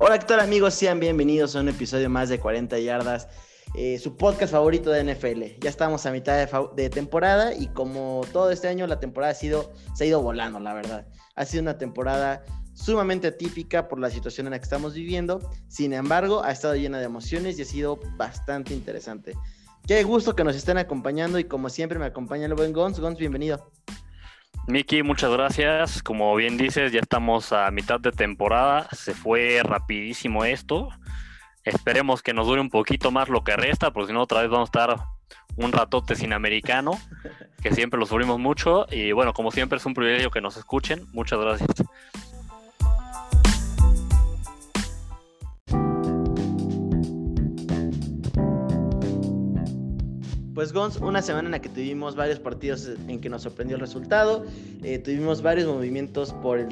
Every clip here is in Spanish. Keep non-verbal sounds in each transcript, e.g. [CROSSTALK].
Hola, ¿qué tal amigos? Sean bienvenidos a un episodio más de 40 yardas, eh, su podcast favorito de NFL. Ya estamos a mitad de, temporada y como todo este año la temporada ha sido, se ha ido volando, la verdad. Ha sido una temporada sumamente atípica por la situación en la que estamos viviendo. Sin embargo, ha estado llena de emociones y ha sido bastante interesante. Qué gusto que nos estén acompañando y como siempre me acompaña el buen Gons. Gons, bienvenido. Miki, muchas gracias. Como bien dices, ya estamos a mitad de temporada. Se fue rapidísimo esto. Esperemos que nos dure un poquito más lo que resta, porque si no, otra vez vamos a estar un ratote sin americano, que siempre lo sufrimos mucho. Y bueno, como siempre, es un privilegio que nos escuchen. Muchas gracias. Pues Gons, una semana en la que tuvimos varios partidos en que nos sorprendió el resultado, eh, tuvimos varios movimientos por el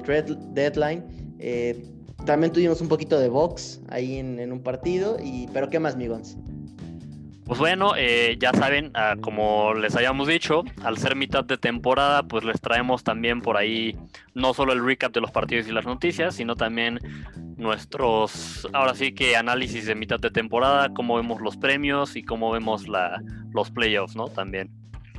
deadline, eh, también tuvimos un poquito de box ahí en, un partido, y, pero ¿qué más, mi Gons? Pues bueno, eh, ya saben, ah, como les habíamos dicho, al ser mitad de temporada, pues les traemos también por ahí no solo el recap de los partidos y las noticias, sino también nuestros, ahora sí que análisis de mitad de temporada, cómo vemos los premios y cómo vemos la, los playoffs, ¿no? También.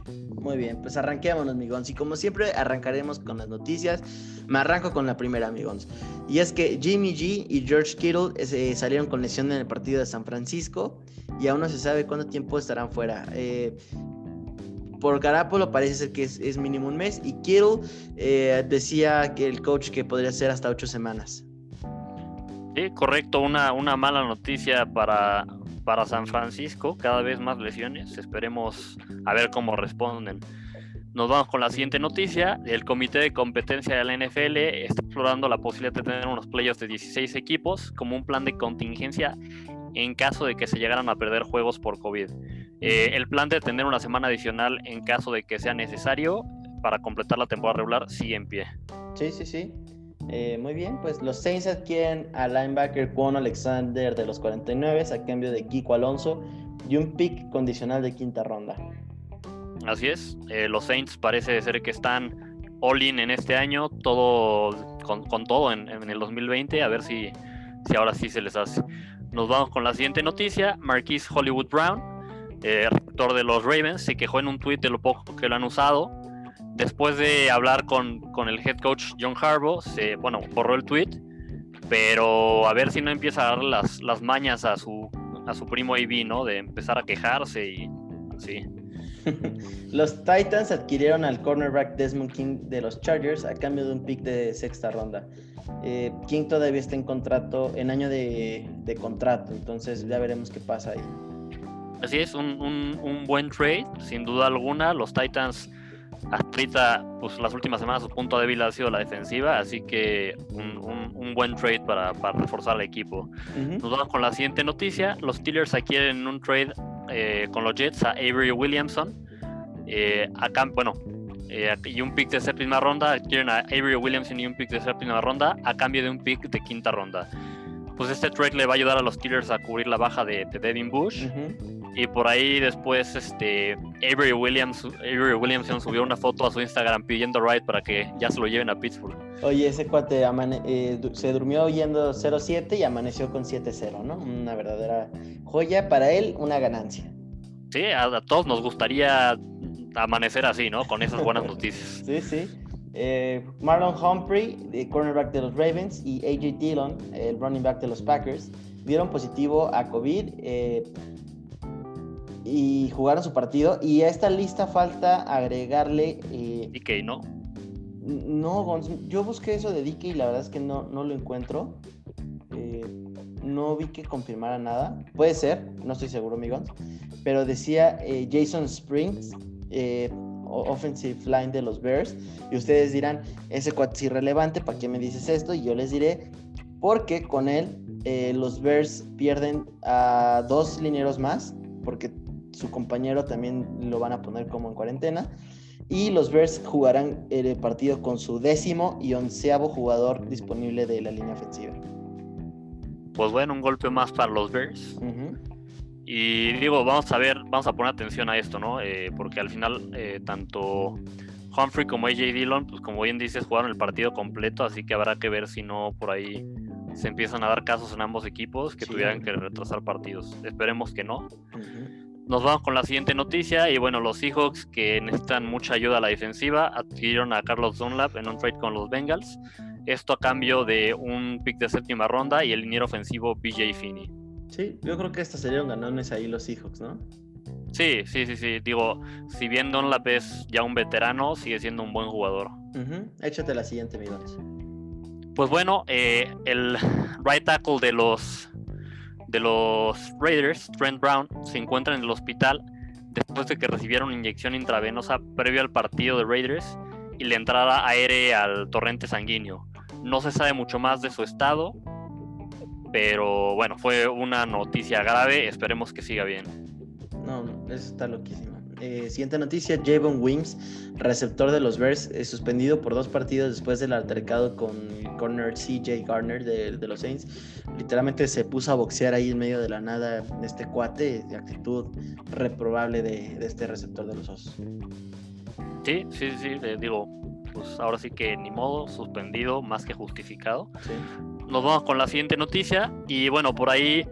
Muy bien, pues arranquémonos, amigos. Y como siempre, arrancaremos con las noticias. Me arranco con la primera, amigos. Y es que Jimmy G y George Kittle eh, salieron con lesión en el partido de San Francisco y aún no se sabe cuánto tiempo estarán fuera. Eh, por Garapolo parece ser que es, mínimo un mes y Kittle eh, decía que el coach que podría ser hasta ocho semanas. Sí, correcto, una, una mala noticia para, para San Francisco, cada vez más lesiones, esperemos a ver cómo responden. Nos vamos con la siguiente noticia. El Comité de Competencia de la NFL está explorando la posibilidad de tener unos playoffs de 16 equipos como un plan de contingencia en caso de que se llegaran a perder juegos por COVID. Eh, el plan de tener una semana adicional en caso de que sea necesario para completar la temporada regular sigue en pie. Sí, sí, sí. Eh, muy bien, pues los Saints adquieren al linebacker Juan Alexander de los 49 a cambio de Kiko Alonso y un pick condicional de quinta ronda. Así es, eh, los Saints parece ser que están all in en este año, todo con, todo en, el 2020, a ver si, si ahora sí se les hace. Nos vamos con la siguiente noticia, Marquise Hollywood Brown, eh, rector de los Ravens, se quejó en un tweet de lo poco que lo han usado después de hablar con, el head coach John Harbaugh, se, bueno, borró el tweet, pero a ver si no empieza a dar las, las mañas a su, a su primo AB, ¿no? De empezar a quejarse y así. [LAUGHS] los Titans adquirieron al cornerback Desmond King de los Chargers a cambio de un pick de sexta ronda. Eh, King todavía está en contrato, en año de, contrato, entonces ya veremos qué pasa ahí. Así es, un, un buen trade, sin duda alguna. Los Titans hasta pues las últimas semanas su punto débil ha sido la defensiva, así que un, buen trade para, reforzar al equipo. Nos vamos con la siguiente noticia. Los Steelers adquieren un trade eh, con los Jets a Avery Williamson. Eh, acá, bueno, eh, y un pick de séptima ronda. Adquieren a Avery Williamson y un pick de séptima ronda a cambio de un pick de quinta ronda. Pues este trade le va a ayudar a los Steelers a cubrir la baja de, Devin Bush. Y por ahí después este Avery Williams Avery Williamson subió una foto a su Instagram pidiendo ride para que ya se lo lleven a Pittsburgh. Oye, ese cuate eh, se durmió yendo 0-7 y amaneció con 7-0, ¿no? Una verdadera joya para él, una ganancia. Sí, a, todos nos gustaría amanecer así, ¿no? Con esas buenas [LAUGHS] noticias. sí, sí. Eh, Marlon Humphrey, el cornerback de los Ravens, y AJ Dillon, el running back de los Packers, dieron positivo a COVID. Eh, y jugaron su partido. Y a esta lista falta agregarle. Eh, DK, ¿no? No, yo busqué eso de DK y la verdad es que no, no lo encuentro. Eh, no vi que confirmara nada. Puede ser, no estoy seguro, amigos. Pero decía eh, Jason Springs, eh, offensive line de los Bears. Y ustedes dirán, ese cuate es irrelevante, ¿para qué me dices esto? Y yo les diré, porque con él los Bears pierden a dos linieros más, porque su compañero también lo van a poner como en cuarentena. Y los Bears jugarán el partido con su décimo y onceavo jugador disponible de la línea ofensiva. Pues bueno, un golpe más para los Bears. Y digo, vamos a ver, vamos a poner atención a esto, ¿no? Eh, porque al final, eh, tanto Humphrey como AJ Dillon, pues como bien dices, jugaron el partido completo, así que habrá que ver si no por ahí se empiezan a dar casos en ambos equipos que Sí. tuvieran que retrasar partidos. Esperemos que no. Ujú. Nos vamos con la siguiente noticia y bueno, los Seahawks que necesitan mucha ayuda a la defensiva adquirieron a Carlos Dunlap en un trade con los Bengals. Esto a cambio de un pick de séptima ronda y el liniero ofensivo BJ Finney. Sí, yo creo que hasta salieron ganones ahí los Seahawks, ¿no? Sí, sí, sí, sí. Digo, si bien Dunlap es ya un veterano, sigue siendo un buen jugador. Échate la siguiente, mi. Pues bueno, eh, el right tackle de los de los Raiders, Trent Brown, se encuentra en el hospital después de que recibiera una inyección intravenosa previo al partido de Raiders y la entrada aérea al torrente sanguíneo. No se sabe mucho más de su estado, pero bueno, fue una noticia grave, esperemos que siga bien. No, eso está loquísimo. Eh, siguiente noticia, Javon Wims, receptor de los Bears, eh, suspendido por dos partidos después del altercado con el corner CJ Garner de, de los Saints. Literalmente se puso a boxear ahí en medio de la nada este cuate, de actitud reprobable de, de este receptor de los Osos. Sí, sí, sí, le digo, pues ahora sí que ni modo, suspendido más que justificado. Sí. nos vamos con la siguiente noticia. Y bueno, por ahí,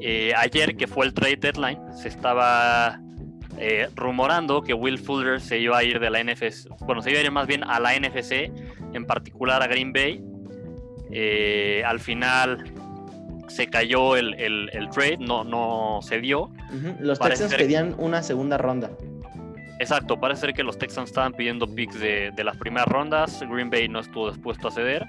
eh, ayer que fue el trade deadline, se estaba eh, rumorando que Will Fuller se iba a ir de la NFC. Bueno, se iba a ir más bien a la NFC, en particular a Green Bay. Eh, al final se cayó el, el- el trade, no, no se dio. Los Parece Texans pedían una segunda ronda. Exacto, parece ser que los Texans estaban pidiendo picks de, de las primeras rondas. Green Bay no estuvo dispuesto a ceder.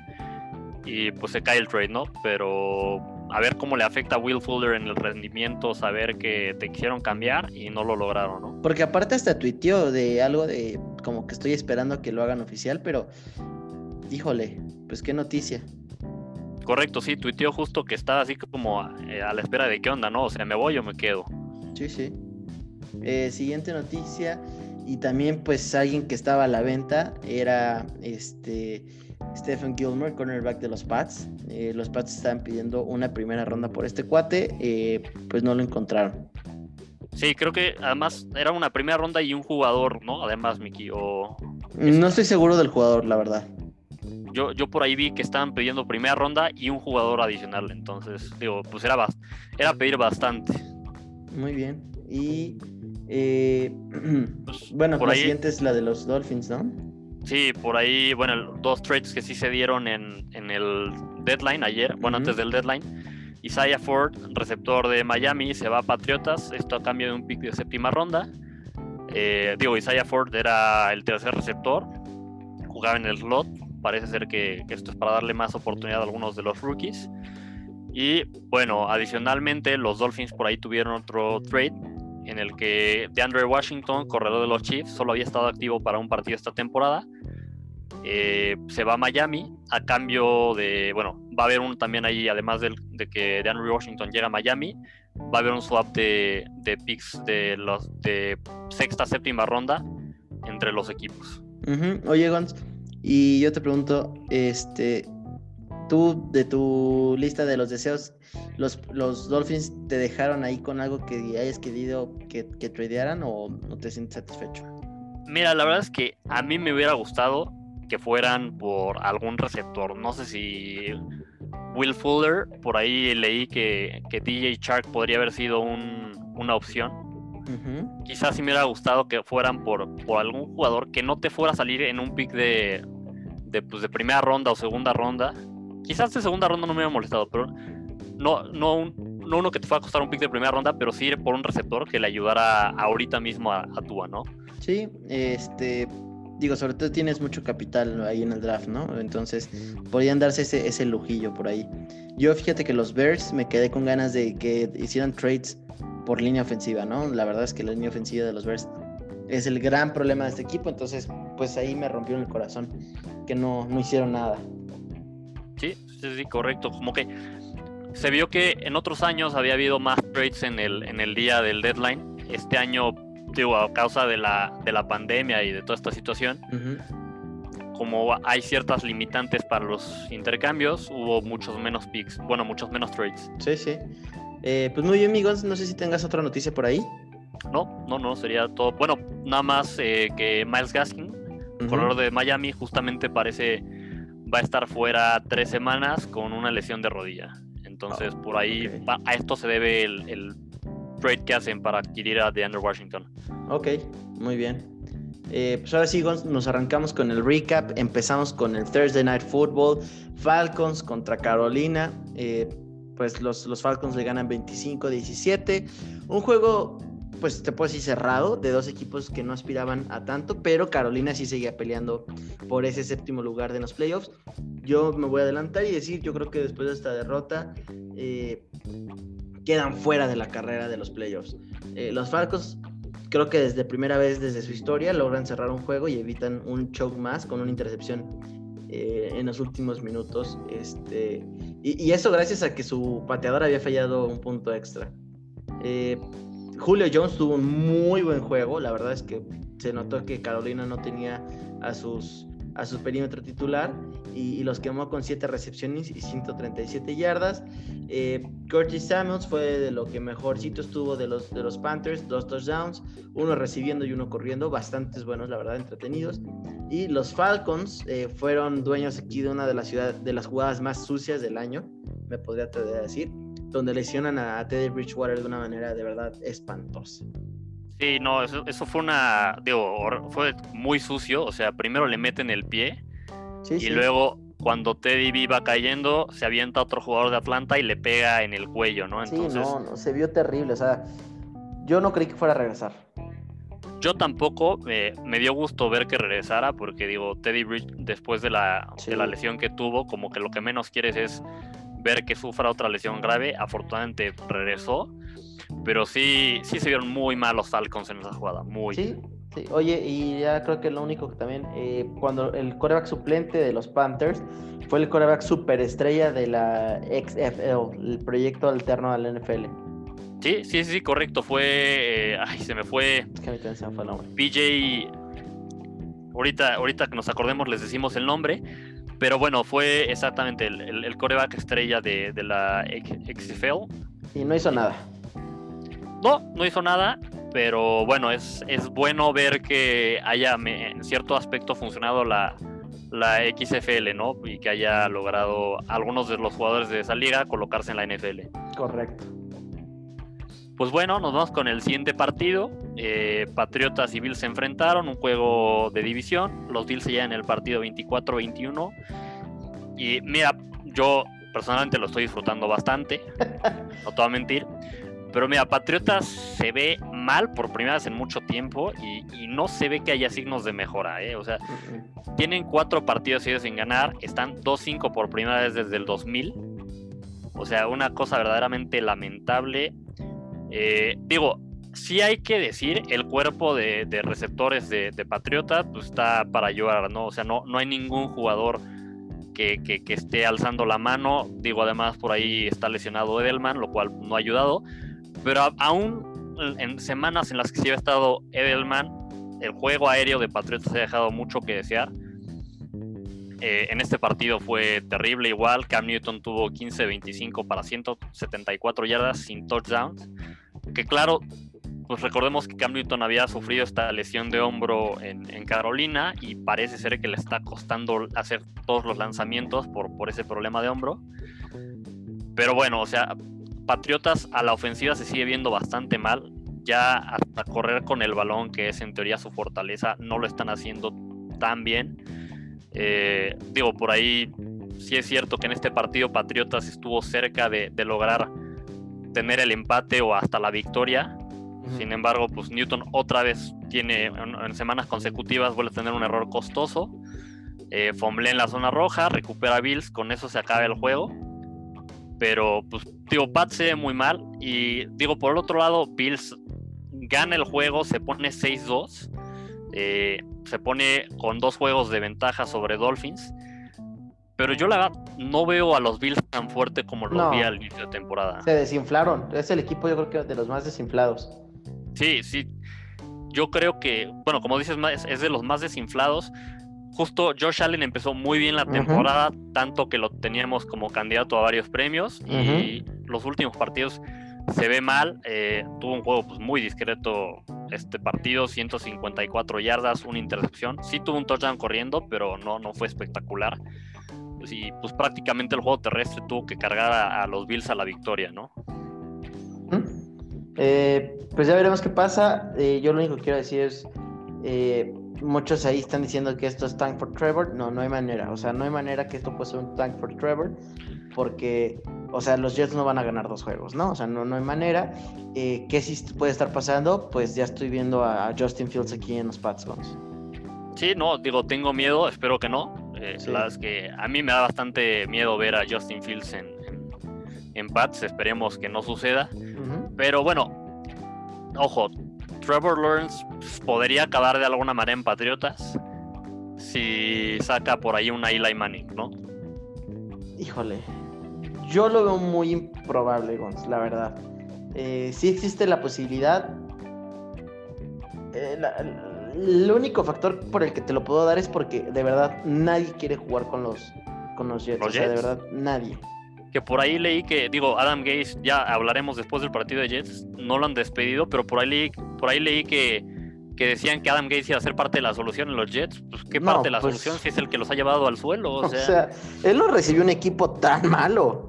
Y pues se cae el trade, ¿no? Pero a ver cómo le afecta a Will Fuller en el rendimiento, saber que te quisieron cambiar y no lo lograron, ¿no? Porque aparte hasta tuiteó de algo de como que estoy esperando que lo hagan oficial, pero híjole, pues qué noticia. Correcto, sí, tuiteó justo que estaba así como eh, a la espera de qué onda, ¿no? O sea, ¿me voy o me quedo? Sí, sí. Eh, siguiente noticia. Y también, pues, alguien que estaba a la venta era este Stephen Gilmore, cornerback de los Pats. Eh, los Pats estaban pidiendo una primera ronda por este cuate. eh, pues no lo encontraron. Sí, creo que además era una primera ronda y un jugador, ¿no? Además, Miki, o No estoy seguro del jugador, la verdad. yo, yo por ahí vi que estaban pidiendo primera ronda y un jugador adicional, entonces, digo, pues era, bas- era pedir bastante. Muy bien. Y eh, [CLEARS THROAT] Pues, bueno, por la ahí- siguiente es la de los Dolphins, ¿no? Sí, por ahí, bueno, dos trades que sí se dieron en, en el deadline ayer, bueno, antes del deadline. Isaiah Ford, receptor de Miami, se va a Patriotas, esto a cambio de un pick de séptima ronda. Eh, digo, Isaiah Ford era el tercer receptor, jugaba en el slot, parece ser que, que esto es para darle más oportunidad a algunos de los rookies. Y bueno, adicionalmente los Dolphins por ahí tuvieron otro trade en el que DeAndre Washington, corredor de los Chiefs, solo había estado activo para un partido esta temporada. Eh, se va a Miami a cambio de, bueno, va a haber un también ahí, además de que DeAndre Washington llega a Miami, va a haber un swap de, de picks de los de sexta, séptima ronda entre los equipos. Oye, Gons, y yo te pregunto, este, tú de tu lista de los deseos, los, los Dolphins te dejaron ahí con algo que hayas querido que, que tradearan o no te sientes satisfecho? Mira, la verdad es que a mí me hubiera gustado que fueran por algún receptor. No sé si Will Fuller, por ahí leí que, que DJ Shark podría haber sido un- una opción. Ujú. Quizás sí me hubiera gustado que fueran por, por algún jugador que no te fuera a salir en un pick de, de, pues, de primera ronda o segunda ronda. Quizás de segunda ronda no me hubiera molestado, pero no, no, no uno que te fuera a costar un pick de primera ronda, pero sí ir por un receptor que le ayudara ahorita mismo a, a Tua, ¿no? Sí, este, digo, sobre todo tienes mucho capital ahí en el draft, ¿no? Entonces, podrían darse ese, ese lujillo por ahí. Yo fíjate que los Bears me quedé con ganas de que hicieran trades por línea ofensiva, ¿no? La verdad es que la línea ofensiva de los Bears es el gran problema de este equipo, entonces, pues ahí me rompió el corazón, que no, no hicieron nada. Sí, sí, sí, correcto. Como que se vio que en otros años había habido más trades en el, en el día del deadline. Este año, digo, a causa de la, de la pandemia y de toda esta situación, como hay ciertas limitantes para los intercambios, hubo muchos menos picks, bueno, muchos menos trades. Sí, sí. Eh, pues muy bien, amigos, no sé si tengas otra noticia por ahí. No, no, no, sería todo. Bueno, nada más eh, que Miles Gaskin, Ujú. corredor de Miami, justamente parece va a estar fuera tres semanas con una lesión de rodilla. Entonces, por ahí va- a esto se debe el, el trade que hacen para adquirir a DeAndre Washington. Ok, muy bien. Eh, pues ahora sí, nos arrancamos con el recap. Empezamos con el Thursday Night Football. Falcons contra Carolina. Eh, pues los, los Falcons le ganan 25-17. Un juego, pues te puedo decir cerrado, de dos equipos que no aspiraban a tanto, pero Carolina sí seguía peleando por ese séptimo lugar de los playoffs. Yo me voy a adelantar y decir, yo creo que después de esta derrota eh, quedan fuera de la carrera de los playoffs. Eh, los Falcons creo que desde primera vez desde su historia logran cerrar un juego y evitan un choke más con una intercepción eh, en los últimos minutos. Este, y, y eso gracias a que su pateador había fallado un punto extra. Eh, Julio Jones tuvo un muy buen juego. La verdad es que se notó que Carolina no tenía a sus a su perímetro titular y, los quemó con 7 recepciones y 137 yardas. Eh, Curtis Samuels fue de lo que mejorcito estuvo de los, de los Panthers, dos touchdowns, uno recibiendo y uno corriendo, bastantes buenos, la verdad, entretenidos. Y los Falcons eh, fueron dueños aquí de una de las, ciudad, de las jugadas más sucias del año, me podría atrever a decir, donde lesionan a, Teddy Bridgewater de una manera de verdad espantosa. Sí, no, eso, eso fue una, digo, fue muy sucio, o sea, primero le meten el pie Sí, y sí. luego cuando Teddy B va cayendo, se avienta otro jugador de Atlanta y le pega en el cuello, ¿no? Sí, Entonces, no, no, se vio terrible, o sea, yo no creí que fuera a regresar. yo tampoco eh, me dio gusto ver que regresara porque digo, Teddy Bridge después de la, Sí. de la lesión que tuvo, como que lo que menos quieres es ver que sufra otra lesión grave. Afortunadamente regresó, pero sí, sí se vieron muy mal los Falcons en esa jugada, muy. Sí, sí. Oye, y ya creo que lo único que también, eh, cuando el coreback suplente de los Panthers fue el coreback superestrella de la XFL, el proyecto alterno al NFL. Sí, sí, sí, correcto. Fue, eh, ay, se me fue Es que me fue el nombre. BJ. Ahorita, ahorita que nos acordemos les decimos el nombre. Pero bueno, fue exactamente el, el, el coreback estrella de, de la XFL. Y no hizo nada. No, no hizo nada, pero bueno, es, es bueno ver que haya en cierto aspecto funcionado la, la XFL, ¿no? Y que haya logrado algunos de los jugadores de esa liga colocarse en la NFL. Correcto. Pues bueno, nos vamos con el siguiente partido. Eh, Patriotas y Bills se enfrentaron, un juego de división. Los Bills se llevan el partido 24-21. Y mira, yo personalmente lo estoy disfrutando bastante, [LAUGHS] no te voy a mentir. Pero mira, Patriotas se ve mal por primera vez en mucho tiempo y, y no se ve que haya signos de mejora. ¿eh? O sea, tienen cuatro partidos seguidos sin ganar, están 2-5 por primera vez desde el 2000. O sea, una cosa verdaderamente lamentable. Eh, digo, sí hay que decir, el cuerpo de, receptores de, de Patriota pues, está para llorar, ¿no? O sea, no, no hay ningún jugador que, que- que esté alzando la mano. Digo, además por ahí está lesionado Edelman, lo cual no ha ayudado. Pero a- aún en semanas en las que sí ha estado Edelman, el juego aéreo de Patriotas ha dejado mucho que desear. Eh, en este partido fue terrible igual. Cam Newton tuvo 15-25 para 174 yardas sin touchdowns. Que claro, pues recordemos que Cam Newton había sufrido esta lesión de hombro en, en Carolina y parece ser que le está costando hacer todos los lanzamientos por, por ese problema de hombro. Pero bueno, o sea, Patriotas a la ofensiva se sigue viendo bastante mal. Ya hasta correr con el balón, que es en teoría su fortaleza, no lo están haciendo tan bien. Eh, digo, por ahí sí es cierto que en este partido Patriotas estuvo cerca de, de lograr tener el empate o hasta la victoria. Sin embargo, pues Newton otra vez tiene en, en semanas consecutivas vuelve a tener un error costoso. Eh, fomble en la zona roja, recupera Bills, con eso se acaba el juego. Pero, pues, digo, Pat se ve muy mal. Y digo, por el otro lado, Bills gana el juego, se pone 6-2. Eh, se pone con dos juegos de ventaja sobre Dolphins. Pero yo la verdad no veo a los Bills tan fuerte como los No. vi al inicio de temporada. Se desinflaron. Es el equipo, yo creo que de los más desinflados. Sí, sí. Yo creo que, bueno, como dices, es de los más desinflados. Justo Josh Allen empezó muy bien la temporada, tanto que lo teníamos como candidato a varios premios. Y los últimos partidos se ve mal. eh, tuvo un juego pues, muy discreto este partido, 154 yardas, una intercepción. Sí tuvo un touchdown corriendo, pero no, no fue espectacular. Jets y pues prácticamente el juego terrestre tuvo que cargar a, los Bills a la victoria, ¿no? Eh, pues ya veremos qué pasa. Eh, yo lo único que quiero decir es, eh, muchos ahí están diciendo que esto es tank for Trevor. No, no hay manera. O sea, no hay manera que esto pueda ser un tank for Trevor porque, o sea, los Jets no van a ganar dos juegos, ¿no? O sea, no, no hay manera. ¿Qué sí puede estar pasando? Pues ya estoy viendo a Justin Fields aquí en los Pats. Sí, no, digo, tengo miedo, espero que no. Eh, La verdad es que a mí me da bastante miedo ver a Justin Fields en, en, Pats, esperemos que no suceda. Pero bueno, ojo, Trevor Lawrence podría acabar de alguna manera en Patriotas si saca por ahí una Eli Manning, ¿no? Híjole, yo lo veo muy improbable, Gonz, la verdad. Eh, sí existe la posibilidad. Eh, el único factor por el que te lo puedo dar es porque de verdad nadie quiere jugar con los, con los Jets. o sea, de verdad, nadie. Que por ahí leí que, digo, Adam Gaze, ya hablaremos después del partido de Jets, no lo han despedido, pero por ahí leí, por ahí leí que, que decían que Adam Gaze iba a ser parte de la solución en los Jets. Pues, ¿qué parte de la pues solución si es el que los ha llevado al suelo? O [LAUGHS] sea, o sea, él no recibió un equipo tan malo.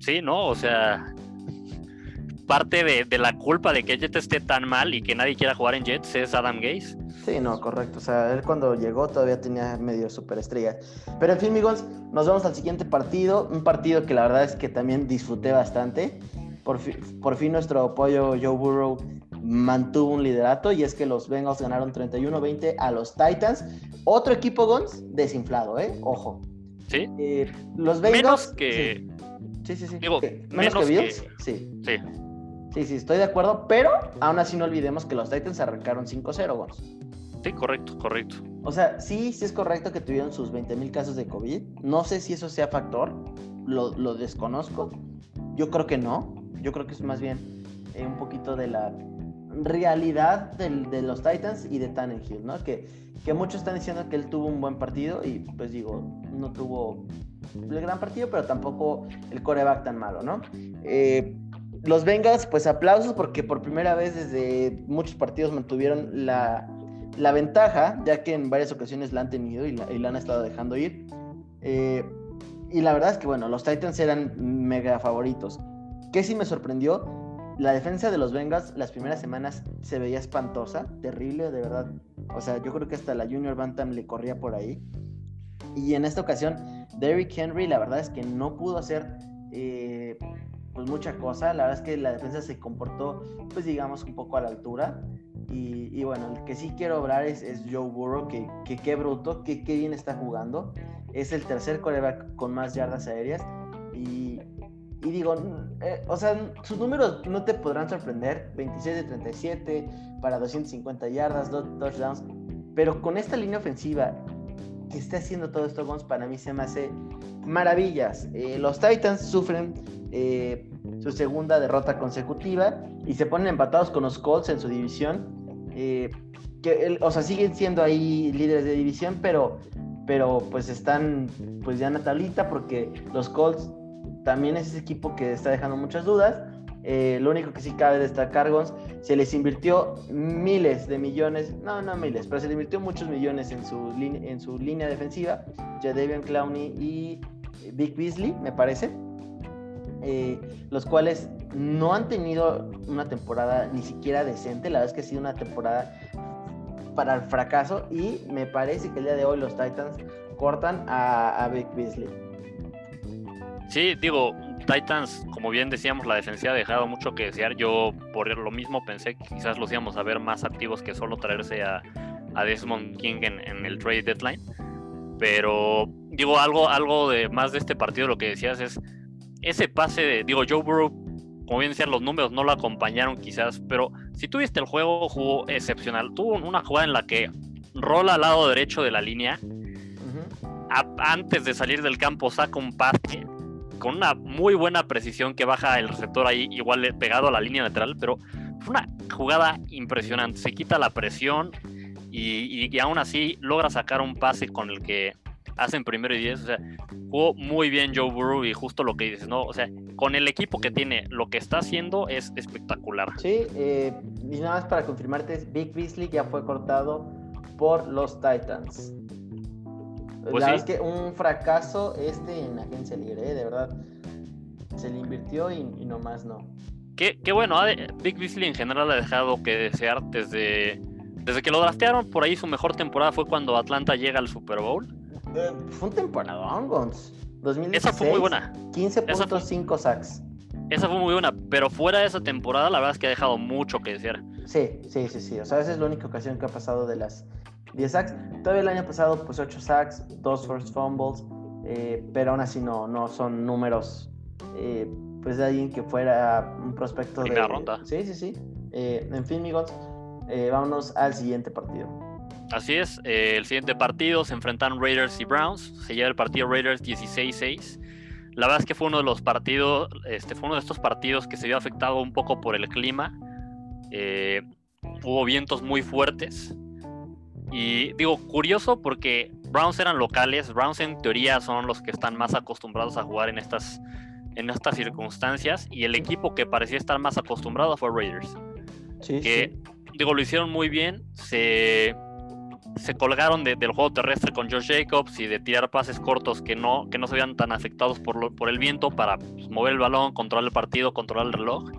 Sí, no, o sea, parte de, la culpa de que Jets esté tan mal y que nadie quiera jugar en Jets es Adam Gaze. Sí, no, correcto. O sea, él cuando llegó todavía tenía medio superestrella. Pero en fin, amigos, nos vamos al siguiente partido. Un partido que la verdad es que también disfruté bastante. Por, por fin nuestro apoyo Joe Burrow mantuvo un liderato y es que los Bengals ganaron 31-20 a los Titans. Otro equipo Gons desinflado, ¿eh? Ojo. Sí. Eh, los Bengals. Menos que. Sí, sí, sí. Digo, menos, que Bills. Sí. Sí. Sí, sí, estoy de acuerdo, pero aún así no olvidemos que los Titans arrancaron 5-0, Gons. Sí, correcto, correcto. O sea, sí, sí es correcto que tuvieron sus 20 mil casos de COVID. No sé si eso sea factor, lo, desconozco. Yo creo que no. Yo creo que es más bien eh, un poquito de la realidad de los Titans y de Tannehill, ¿no? Que, que muchos están diciendo que él tuvo un buen partido y pues digo, no tuvo el gran partido, pero tampoco el coreback tan malo, ¿no? Eh, los Bengals, pues aplausos porque por primera vez desde muchos partidos mantuvieron la, la ventaja, ya que en varias ocasiones la han tenido y la, han estado dejando ir. Eh, y la verdad es que, bueno, los Titans eran mega favoritos. ¿Qué sí me sorprendió? La defensa de los Bengals las primeras semanas se veía espantosa, terrible, de verdad. O sea, yo creo que hasta la Junior Bantam le corría por ahí. Y en esta ocasión, Derrick Henry, la verdad es que no pudo hacer eh, pues mucha cosa. La verdad es que la defensa se comportó, pues digamos, un poco a la altura. Y, bueno, el que sí quiero hablar es, Joe Burrow, que, qué bruto, que qué bien está jugando. Es el tercer coreback con más yardas aéreas. Y, digo, eh, o sea, sus números no te podrán sorprender. 26 de 37 para 250 yardas, dos touchdowns. Pero con esta línea ofensiva que está haciendo todo esto, Gons, para mí se me hace maravillas. Eh, los Titans sufren eh, su segunda derrota consecutiva y se ponen empatados con los Colts en su división. Eh, que, o sea, siguen siendo ahí líderes de división, pero, pero pues están pues ya en la tablita porque los Colts también es ese equipo que está dejando muchas dudas. Eh, lo único que sí cabe destacar, Gons, se les invirtió miles de millones, no, no miles, pero se les invirtió muchos millones en su, en su línea defensiva, Jadavion Clowney y Big Beasley, me parece, eh, los cuales no han tenido una temporada ni siquiera decente. La verdad es que ha sido una temporada para el fracaso y me parece que el día de hoy los Titans cortan a, a Big Beasley. Sí, digo, Titans, como bien decíamos, la defensiva ha dejado mucho que desear. Yo por lo mismo pensé que quizás los íbamos a ver más activos que solo traerse a, Desmond King en, el trade deadline. Pero digo, algo, algo de más de este partido, lo que decías es ese pase de, digo, Joe Burrow como bien decían, los números no lo acompañaron quizás, pero si tuviste el juego, jugó excepcional. Tuvo una jugada en la que rola al lado derecho de la línea, antes de salir del campo saca un pase con una muy buena precisión que baja el receptor ahí, igual pegado a la línea lateral, pero fue una jugada impresionante. Se quita la presión y, y aún así logra sacar un pase con el que hacen primero y diez. O sea, jugó muy bien Joe Burrow y justo lo que dices, ¿no? O sea, con el equipo que tiene, lo que está haciendo es espectacular. Sí, eh, y nada más para confirmarte, Big Beasley ya fue cortado por los Titans. Pues la sí. verdad es que un fracaso este en agencia libre, ¿eh? de verdad. Se le invirtió y, y nomás no. Qué, qué bueno, Vic Beasley en general ha dejado que desear desde, desde que lo draftearon. Por ahí su mejor temporada fue cuando Atlanta llega al Super Bowl. Eh, fue un temporadón, Gons. 2016, Esa fue muy buena. 15.5 sacks. Esa fue muy buena, pero fuera de esa temporada, la verdad es que ha dejado mucho que desear. Sí, sí, sí, sí. O sea, esa es la única ocasión que ha pasado de las 10 sacks. Todavía el año pasado, pues 8 sacks, 2 first fumbles, eh, pero aún así no, no son números, eh, pues de alguien que fuera un prospecto Primera de... ronda. Sí, sí, sí. Eh, en fin, amigos, eh, vámonos al siguiente partido. Así es, eh, el siguiente partido se enfrentan Raiders y Browns. Se lleva el partido Raiders 16-6. La verdad es que fue uno de los partidos, este, fue uno de estos partidos que se vio afectado un poco por el clima. Eh, hubo vientos muy fuertes. Y digo, curioso porque Browns eran locales. Browns en teoría son los que están más acostumbrados a jugar en estas, en estas circunstancias. Y el equipo que parecía estar más acostumbrado fue Raiders Sí, que digo, lo hicieron muy bien. Se, se colgaron de- del juego terrestre con Josh Jacobs y de tirar pases cortos que no, que no se vean tan afectados por, lo- por el viento para pues, mover el balón, controlar el partido, controlar el reloj.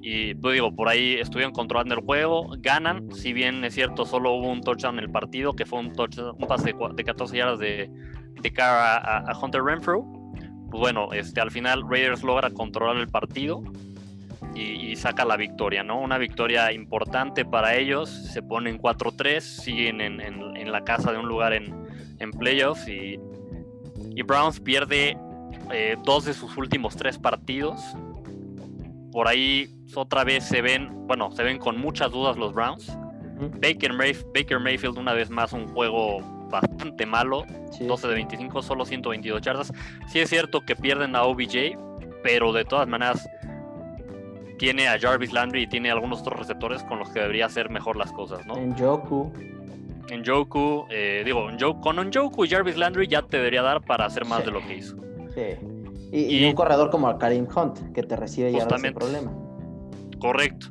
Y pues digo, por ahí estuvieron controlando el juego, ganan. Si bien es cierto, solo hubo un touchdown en el partido, que fue un, touchdown, un pase de, de 14 yardas de, de cara a, Hunter Renfrew. Pues bueno, este, al final Raiders logra controlar el partido y, saca la victoria, ¿no? Una victoria importante para ellos. Se ponen 4-3, siguen en, la casa de un lugar en, en playoffs y, y Browns pierde eh, dos de sus últimos tres partidos. Por ahí otra vez se ven, bueno, se ven con muchas dudas los Browns. Baker, Mayf- Baker Mayfield una vez más un juego bastante malo, Sí, 12 de 25, solo 122 yardas. Sí es cierto que pierden a OBJ, pero de todas maneras tiene a Jarvis Landry y tiene algunos otros receptores con los que debería hacer mejor las cosas, ¿no? En Joku. En Joku, eh, digo, en Jo- con un Joku y Jarvis Landry ya te debería dar para hacer más Sí. de lo que hizo. Sí. Y, y Y- un corredor como Karim Hunt, que te recibe ya Justamente. problema. Correcto.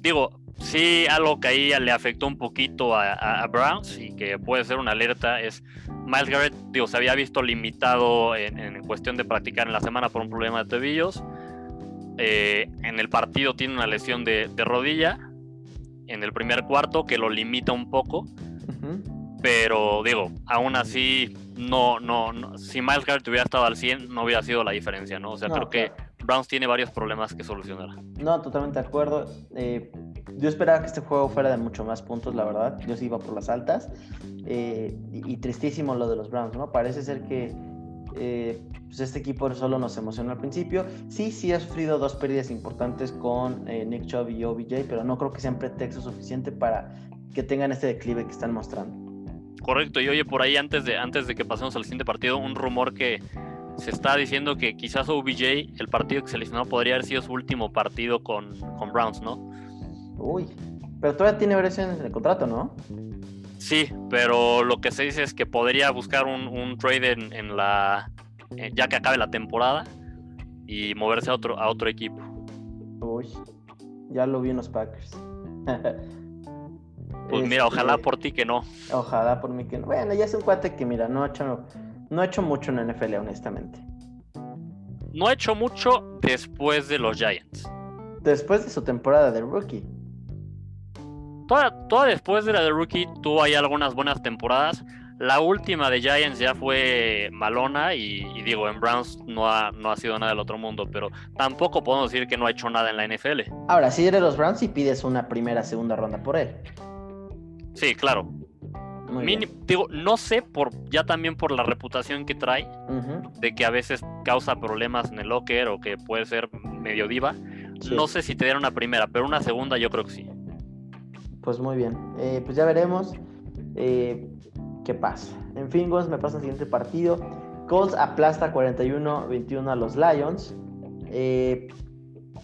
Digo, sí, algo que ahí le afectó un poquito a, a- a Browns y que puede ser una alerta es Miles Garrett, digo, se había visto limitado en, en cuestión de practicar en la semana por un problema de tobillos. Eh, en el partido tiene una lesión de, de rodilla en el primer cuarto que lo limita un poco, pero digo, aún así, no, no, no- si Miles Garrett hubiera estado al 100, no hubiera sido la diferencia, ¿no? O sea, No, creo que. Browns tiene varios problemas que solucionar. No, totalmente de acuerdo. Eh, yo esperaba que este juego fuera de mucho más puntos, la verdad. Yo sí iba por las altas. Eh, y, y tristísimo lo de los Browns, ¿no? Parece ser que eh, pues este equipo solo nos emocionó al principio. Sí, sí ha sufrido dos pérdidas importantes con Nick Chubb y OBJ, pero no creo que sean pretexto suficiente para que tengan este declive que están mostrando. Correcto, y oye, por ahí antes de, antes de que pasemos al siguiente partido, un rumor que se está diciendo que quizás OBJ, el partido que seleccionó, podría haber sido su último partido con, con Browns, ¿no? Uy, pero todavía tiene variaciones en el contrato, ¿no? Sí, pero lo que se dice es que podría buscar un, un trade en, en la. eh, ya que acabe la temporada y moverse a otro, a otro equipo. Uy, ya lo vi en los Packers. Pues mira, Este, ojalá por ti que no. Ojalá por mí que no. Bueno, ya es un cuate que, mira, no ha hecho, no ha hecho mucho en NFL, honestamente. No ha hecho mucho después de los Giants. Después de su temporada de rookie. Toda, toda después de la de Rookie tuvo ahí algunas buenas temporadas. La última de Giants ya fue malona y, y digo, en Browns no ha, no ha sido nada del otro mundo, pero tampoco podemos decir que no ha hecho nada en la NFL. Ahora, si eres los Browns y pides una primera, segunda ronda por él. Sí, claro. Muy Mini- bien. digo, no sé, por ya también por la reputación que trae, de que a veces causa problemas en el locker o que puede ser medio diva. sí. No sé si te dieron una primera, pero una segunda yo creo que sí. Pues muy bien. Eh, pues ya veremos eh, qué pasa. En fin, Gonz, me pasa al siguiente partido. Colts aplasta 41-21 a los Lions. Eh,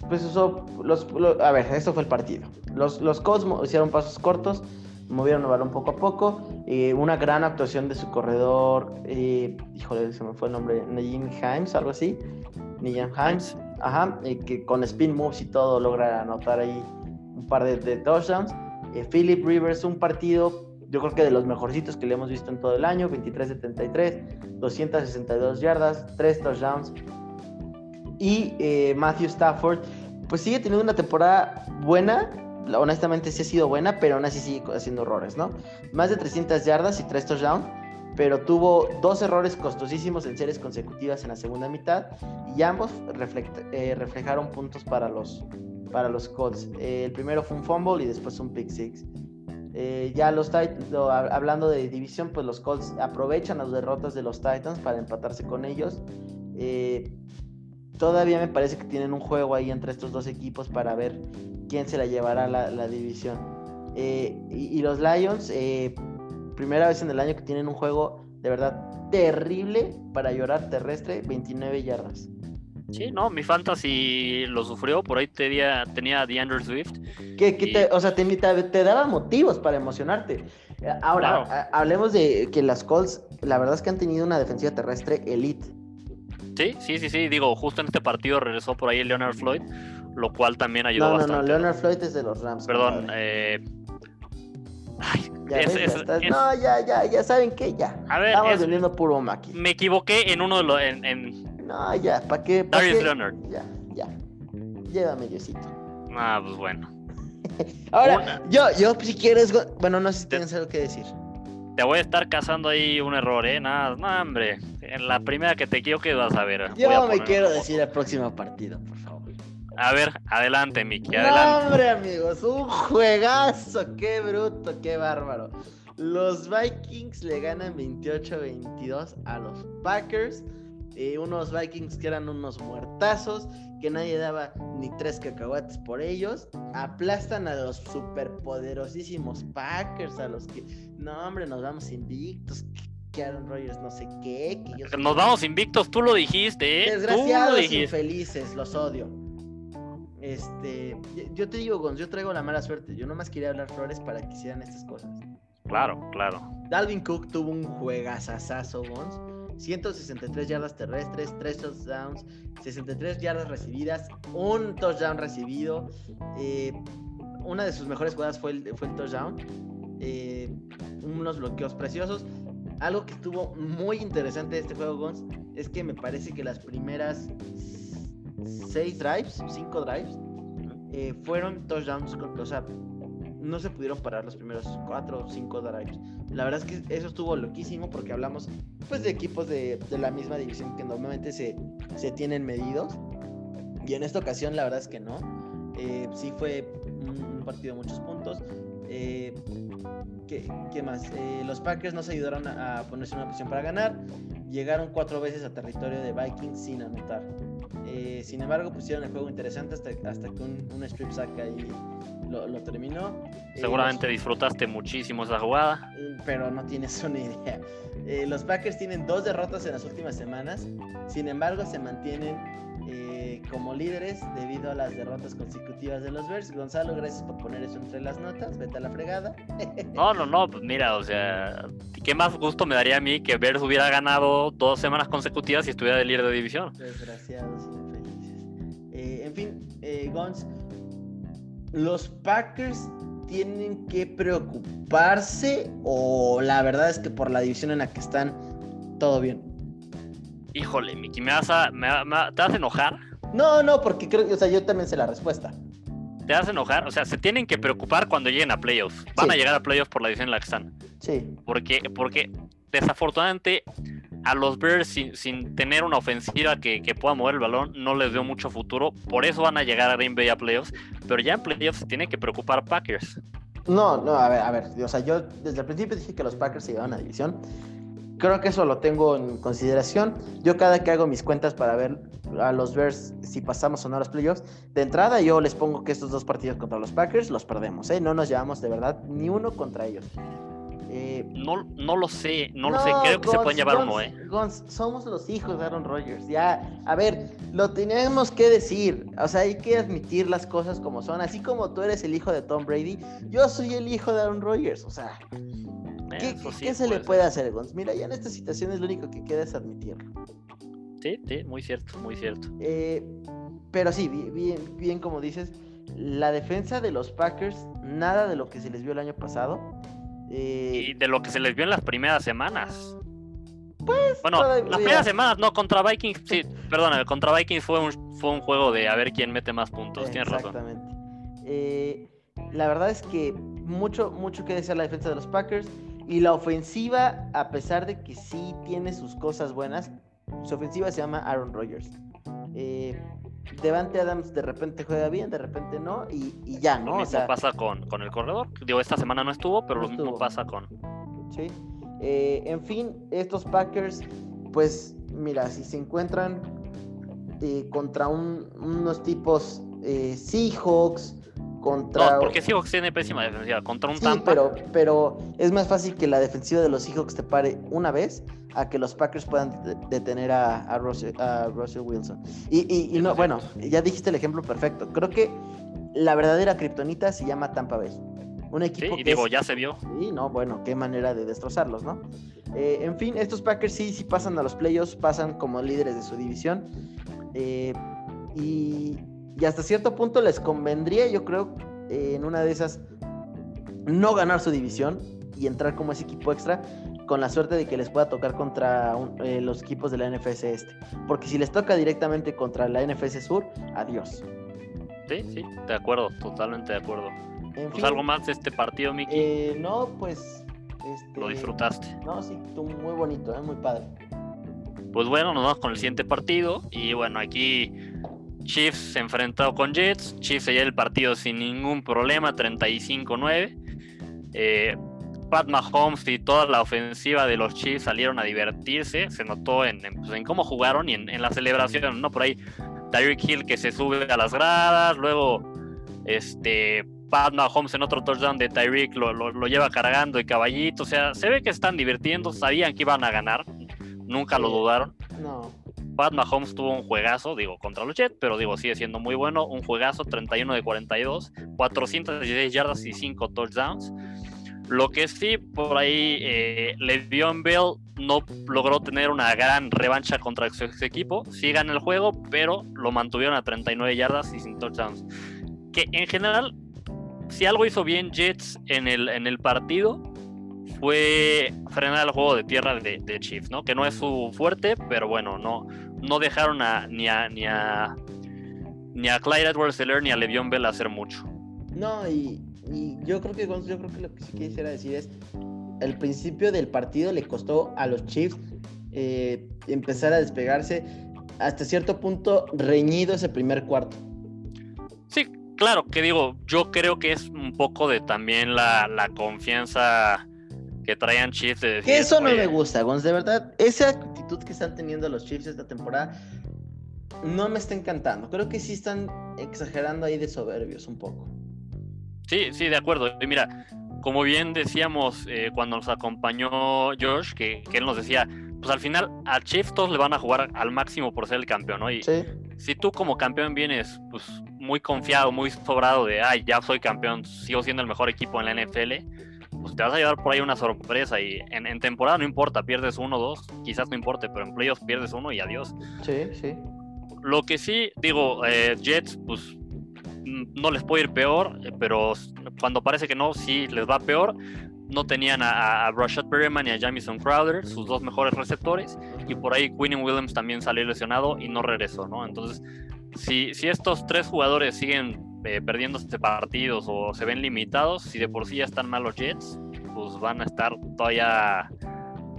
pues eso, los, lo- a ver, esto fue el partido. Los, los Colts hicieron pasos cortos, movieron el balón poco a poco. eh, una gran actuación de su corredor, eh, híjole, se me fue el nombre, Najim Himes, algo así. Najim Himes, ajá, eh, que con spin moves y todo logra anotar ahí un par de, de touchdowns. Eh, Philip Rivers, un partido yo creo que de los mejorcitos que le hemos visto en todo el año, 23-73, 262 yardas, 3 touchdowns. Y eh, Matthew Stafford, pues sigue teniendo una temporada buena, honestamente sí ha sido buena, pero aún así sigue haciendo errores, ¿no? Más de 300 yardas y 3 touchdowns, pero tuvo dos errores costosísimos en series consecutivas en la segunda mitad y ambos eh, reflejaron puntos para los, para los Colts. Eh, el primero fue un fumble y después un pick six. Eh, ya los Titans, hablando de división, pues los Colts aprovechan las derrotas de los Titans para empatarse con ellos. Todavía me parece que tienen un juego ahí entre estos dos equipos para ver quién se la llevará la, la división. Y, y, los Lions, primera vez en el año que tienen un juego de verdad terrible para llorar terrestre, 29 yardas. Sí, no, mi fantasy lo sufrió, por ahí tenía, tenía DeAndre Swift. Que, o sea, te, daba motivos para emocionarte. Ahora, hablemos de que las Colts, la verdad es que han tenido una defensiva terrestre elite. Sí, sí, sí, sí, digo, justo en este partido regresó por ahí Leonard Floyd, lo cual también ayudó bastante. No, no, Leonard Floyd es de los Rams. Perdón, eh, no, ya, ya, ya saben que ya. A ver, Estamos vendiendo puro maqui. Me equivoqué en uno de los. En, No, ya, ¿para qué? Pa Darius Leonard. Ya, ya. Llévame, Diosito. Ah, pues bueno. [LAUGHS] Ahora, yo, yo, si quieres. Bueno, no sé si tienes algo que decir. Te voy a estar cazando ahí un error, ¿eh? Nada, no, hombre. En la primera que te quiero que vas a ver. Yo me quiero decir el próximo partido, por favor. A ver, adelante, Miki, adelante. hombre, amigos, un juegazo. Qué bruto, qué bárbaro. Los Vikings le ganan 28-22 a los Packers. Eh, unos Vikings que eran unos muertazos, que nadie daba ni tres cacahuates por ellos. Aplastan a los superpoderosísimos Packers, a los que, no, hombre, nos vamos invictos. Que Aaron Rodgers no sé qué. Nos vamos invictos, tú lo dijiste, ¿eh? Desgraciados infelices, los odio. Este, yo te digo, Gonz, yo traigo la mala suerte. Yo nomás quería hablar flores para que hicieran estas cosas. Claro, claro. Dalvin Cook tuvo un juegazazazo, Gonz. 163 yardas terrestres, 3 touchdowns, 63 yardas recibidas, un touchdown recibido. Eh, una de sus mejores jugadas fue el, fue el touchdown. Eh, unos bloqueos preciosos. Algo que estuvo muy interesante de este juego, Gonz, es que me parece que las primeras seis drives, cinco drives, eh, fueron touchdowns, o sea, no se pudieron parar los primeros cuatro o cinco drives. La verdad es que eso estuvo loquísimo porque hablamos pues de equipos de, la misma división que normalmente se, se, tienen medidos. Y en esta ocasión la verdad es que no. Eh, sí fue un, partido de muchos puntos. Eh, ¿qué, más? los Packers no se ayudaron a, a ponerse en una posición para ganar. Llegaron cuatro veces a territorio de Vikings sin anotar. Eh, sin embargo, pusieron el juego interesante hasta, hasta que un, strip sack ahí lo, terminó. Eh, Seguramente disfrutaste muchísimo esa jugada. Mm, pero no tienes [LAUGHS] una idea. Eh, los Packers tienen dos derrotas en las últimas semanas. Sin embargo, se mantienen como líderes debido a las derrotas consecutivas de los Bears. Gonzalo, gracias por poner eso entre las notas. Vete a la fregada. [LAUGHS] No, no, no, pues mira, o sea, qué más gusto me daría a mí que Bears hubiera ganado dos semanas consecutivas y estuviera de líder de división. Desgraciados. Eh, en fin, eh, Gons, los Packers tienen que preocuparse o la verdad es que por la división en la que están, todo bien. Híjole, Miki, ¿me vas a, ¿te vas a enojar? No, no, porque creo que, o sea, yo también sé la respuesta. ¿Te vas a enojar? O sea, se tienen que preocupar cuando lleguen a playoffs. Van a llegar a playoffs por la división en la que están. Sí. Porque, porque desafortunadamente a los Bears sin, tener una ofensiva que, pueda mover el balón, no les veo mucho futuro. Por eso van a llegar a Green Bay a playoffs. Pero ya en playoffs se tiene que preocupar Packers. No, no, a ver, a ver. O sea, yo desde el principio dije que los Packers se iban a división. Creo que eso lo tengo en consideración. Yo cada que hago mis cuentas para ver a los Bears si pasamos o no a los playoffs, de entrada yo les pongo que estos dos partidos contra los Packers los perdemos, ¿eh? No nos llevamos de verdad ni uno contra ellos. Eh, no, no lo sé, no, lo sé, creo que se pueden llevar uno, ¿eh? somos los hijos de Aaron Rodgers, ya, a ver, lo tenemos que decir, o sea, hay que admitir las cosas como son, así como tú eres el hijo de Tom Brady, yo soy el hijo de Aaron Rodgers, o sea, ¿qué, se le puede hacer, Gons? Mira, ya en esta situación es lo único que queda es admitirlo. Sí, sí, muy cierto, muy cierto. Eh, pero sí, bien, bien como dices, la defensa de los Packers, nada de lo que se les vio el año pasado Eh, Y de lo que se les vio en las primeras semanas. pues, Bueno, todavía- las primeras semanas, no, contra Vikings, sí, perdóname, contra Vikings fue un, fue un juego de a ver quién mete más puntos, tienes razón. Exactamente. Eh, la verdad es que mucho, mucho que desear la defensa de los Packers. Y la ofensiva, a pesar de que sí tiene sus cosas buenas, su ofensiva se llama Aaron Rodgers. Eh, Devante Adams de repente juega bien, de repente no, y, y ya, Lo ¿no? O mismo sea, pasa con, con el corredor. Digo, esta semana no estuvo, pero No lo mismo estuvo. pasa con. Sí. Eh, en fin, estos Packers, pues mira, si se encuentran eh, contra un- unos tipos eh, Seahawks, contra... No, porque Seahawks tiene pésima defensiva. Contra un Sí, Tampa. pero, pero es más fácil que la defensiva de los Seahawks te pare una vez a que los Packers puedan de- detener a, a Russell, a Russell Wilson. Y, y- y no, 100%. bueno, ya dijiste el ejemplo perfecto. Creo que la verdadera kriptonita se llama Tampa Bay. Un Sí, equipo y que digo, es- ya se vio. Sí, no, bueno, qué manera de destrozarlos, ¿no? Eh, en fin, estos Packers sí, sí pasan a los playoffs, pasan como líderes de su división. eh, y, y hasta cierto punto les convendría, yo creo, eh, en una de esas, no ganar su división y entrar como ese equipo extra, con la suerte de que les pueda tocar contra un- eh, los equipos de la NFC este. Porque si les toca directamente contra la NFC Sur, adiós. Sí, sí, de acuerdo, totalmente de acuerdo. En Pues fin, algo más de este partido, Miki. eh, no, pues... este, Lo disfrutaste. No, sí, estuvo muy bonito, ¿eh? muy padre. Pues bueno, nos vamos con el siguiente partido. Y bueno, aquí Chiefs se enfrentó con Jets. Chiefs se lleva el partido sin ningún problema, 35-9. Eh, Pat Mahomes y toda la ofensiva de los Chiefs salieron a divertirse. Se notó en, en, pues, en cómo jugaron y en, en, la celebración, ¿no? Por ahí Tyreek Hill que se sube a las gradas. Luego, este. Pat Mahomes en otro touchdown de Tyreek lo, lo, lo lleva cargando de caballito. O sea, se ve que están divirtiendo. Sabían que iban a ganar. Nunca lo dudaron. No. Pat Mahomes tuvo un juegazo, digo, contra los Jets, pero digo, sigue siendo muy bueno. Un juegazo, 31 de 42, 416 yardas y 5 touchdowns. Lo que sí, por ahí, eh, Le'Veon Bell no logró tener una gran revancha contra su ex equipo. Sí gana el juego, pero lo mantuvieron a 39 yardas y sin touchdowns. Que en general, si algo hizo bien Jets en el, en el partido, fue frenar el juego de tierra de, de, Chiefs, ¿no? Que no es su fuerte, pero bueno, no, no dejaron a, ni a ni a ni a Clyde Edwards Helaire ni a Le'Veon Bell hacer mucho. No, y, y, yo creo que yo creo que lo que sí quisiera decir es el principio del partido le costó a los Chiefs eh, empezar a despegarse hasta cierto punto reñido ese primer cuarto. Sí, claro, que digo, yo creo que es un poco de también la, la confianza que traían Chiefs. De decir, que eso no me gusta, Gonz, de verdad. Esa actitud que están teniendo los Chiefs esta temporada no me está encantando. Creo que sí están exagerando ahí de soberbios un poco. Sí, sí, de acuerdo. Y mira, como bien decíamos eh, cuando nos acompañó Josh, que, que, él nos decía, pues al final a Chiefs todos le van a jugar al máximo por ser el campeón, ¿no? Y sí. si tú como campeón vienes pues muy confiado, muy sobrado de, ay, ya soy campeón, sigo siendo el mejor equipo en la NFL, pues te vas a llevar por ahí una sorpresa y en, en temporada no importa, pierdes uno o dos, quizás no importe, pero en playoffs pierdes uno y adiós. Sí, sí. Lo que sí, digo, eh, Jets, pues no les puede ir peor, eh, pero cuando parece que no, sí les va peor. No tenían a, a Rashad Perryman y a Jamison Crowder, sus dos mejores receptores, y por ahí Quinn Williams también salió lesionado y no regresó, ¿no? Entonces, si, si estos tres jugadores siguen eh, perdiéndose partidos o se ven limitados, si de por sí ya están mal los Jets, pues van a estar todavía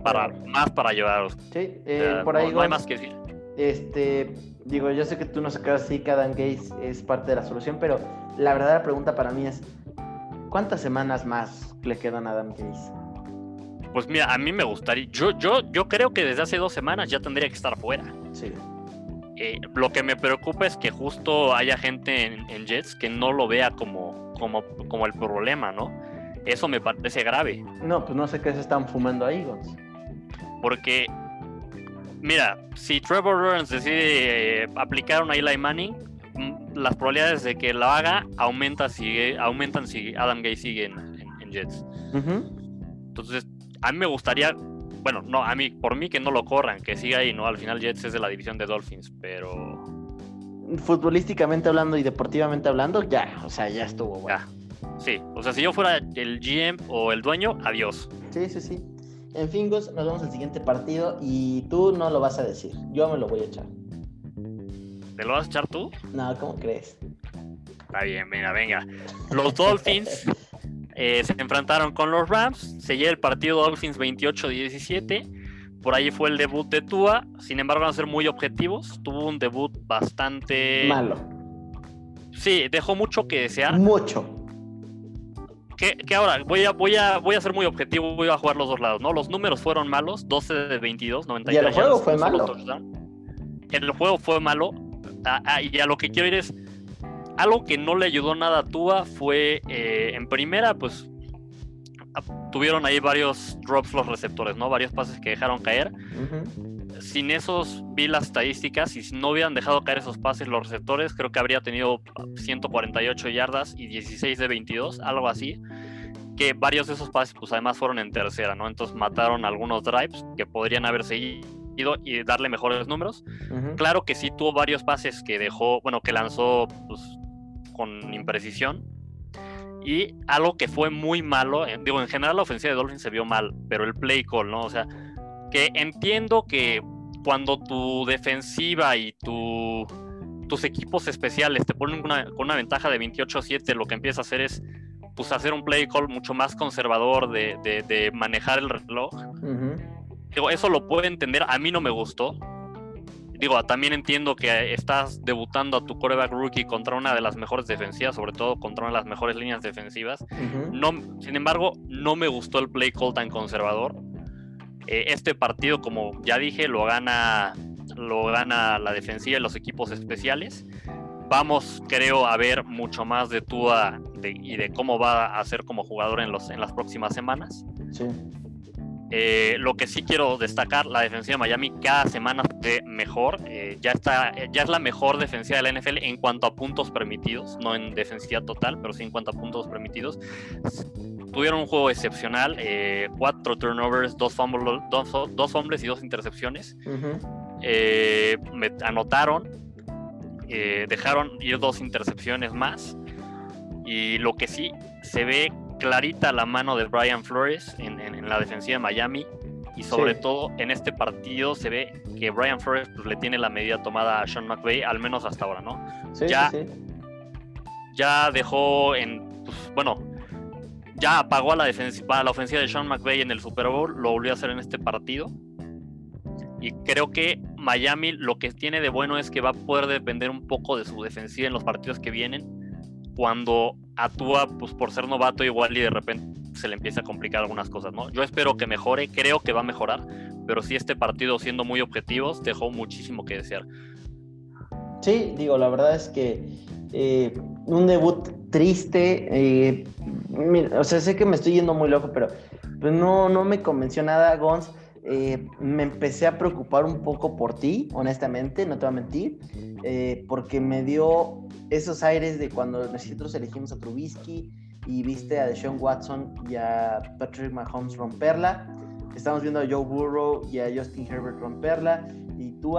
para, más para llevarlos. Sí, eh, por ahí no, no hay más que decir. Este, digo, yo sé que tú no sacas así que Adam Gates es parte de la solución, pero la verdadera pregunta para mí es, ¿cuántas semanas más le quedan a Adam Gates? Pues mira, a mí me gustaría, yo, yo, yo creo que desde hace dos semanas ya tendría que estar fuera. Sí. Eh, lo que me preocupa es que justo haya gente en, en, Jets que no lo vea como, como, como el problema, ¿no? Eso me parece grave. No, pues no sé qué se están fumando ahí, Gons. Porque Mira, si Trevor Lawrence decide eh, aplicar una Eli Manning, las probabilidades de que lo haga aumenta si, aumentan si Adam Gay sigue en, en, en Jets. Uh -huh. Entonces, a mí me gustaría, bueno, no, a mí, por mí que no lo corran, que siga ahí, ¿no? Al final Jets es de la división de Dolphins, pero... Futbolísticamente hablando y deportivamente hablando, ya, o sea, ya estuvo, bueno. Ya. Sí, o sea, si yo fuera el GM o el dueño, adiós. Sí, sí, sí. En fin, Gus, nos vemos al siguiente partido y tú no lo vas a decir. Yo me lo voy a echar. ¿Te lo vas a echar tú? No, ¿cómo crees? Está bien, venga, venga. Los Dolphins [LAUGHS] eh, se enfrentaron con los Rams. Se lleva el partido Dolphins 28-17. Por ahí fue el debut de Tua. Sin embargo, van a ser muy objetivos. Tuvo un debut bastante. Malo. Sí, dejó mucho que desear. Mucho. Que, ahora voy a, voy, a, voy a ser muy objetivo, voy a jugar los dos lados, ¿no? Los números fueron malos, 12 de 22, 93. Y el juego fue malo. El juego fue malo. y a lo que quiero ir es, algo que no le ayudó nada a Tua fue eh, en primera, pues tuvieron ahí varios drops los receptores, ¿no? Varios pases que dejaron caer. Sin esos vi las estadísticas y si no hubieran dejado caer esos pases los receptores, creo que habría tenido 148 yardas y 16 de 22, algo así. Que varios de esos pases, pues además fueron en tercera, ¿no? Entonces mataron algunos drives que podrían haber seguido y darle mejores números. Claro que sí tuvo varios pases que dejó, bueno, que lanzó pues, con imprecisión. Y algo que fue muy malo, eh, digo, en general la ofensiva de Dolphins se vio mal, pero el play call, ¿no? O sea, que entiendo que cuando tu defensiva y tu, tus equipos especiales te ponen una, con una ventaja de 28-7, lo que empieza a hacer es pues, hacer un play call mucho más conservador de, manejar el reloj. Digo, eso lo puedo entender, a mí no me gustó, digo, también entiendo que estás debutando a tu coreback rookie contra una de las mejores defensivas, sobre todo contra una de las mejores líneas defensivas. no, sin embargo, no me gustó el play call tan conservador. Eh, este partido, como ya dije, lo gana, lo gana la defensiva y los equipos especiales. Vamos, creo, a ver mucho más de Tua y de cómo va a ser como jugador en, los, en las próximas semanas. Sí. Eh, lo que sí quiero destacar, la defensiva de Miami cada semana ve mejor. Eh, ya, está, ya es la mejor defensiva de la NFL en cuanto a puntos permitidos, no en defensiva total, pero sí en cuanto a puntos permitidos. Tuvieron un juego excepcional, eh, cuatro turnovers, dos fumbles, dos, fumbles y dos intercepciones. me anotaron, dejaron ir dos intercepciones más. Y lo que sí se ve clarita la mano de Brian Flores en, la defensiva de Miami y sobre todo en este partido se ve que Brian Flores pues, le tiene la medida tomada a Sean McVay, al menos hasta ahora, ¿no? ya, ya dejó en, pues, bueno, ya apagó a la, defensiva, la ofensiva de Sean McVay en el Super Bowl, lo volvió a hacer en este partido. Y creo que Miami lo que tiene de bueno es que va a poder depender un poco de su defensiva en los partidos que vienen cuando actúa pues por ser novato igual y de repente se le empieza a complicar algunas cosas, ¿no? Yo espero que mejore, creo que va a mejorar, pero sí este partido siendo muy objetivos dejó muchísimo que desear. Sí, digo, la verdad es que eh, un debut triste, eh, o sea, sé que me estoy yendo muy loco, pero pues no, no me convenció nada, Gons. Eh, me empecé a preocupar un poco por ti, honestamente, no te voy a mentir, porque me dio esos aires de cuando nosotros elegimos a Trubisky y viste a Deshaun Watson y a Patrick Mahomes romperla. Estamos viendo a Joe Burrow y a Justin Herbert romperla. Y tú,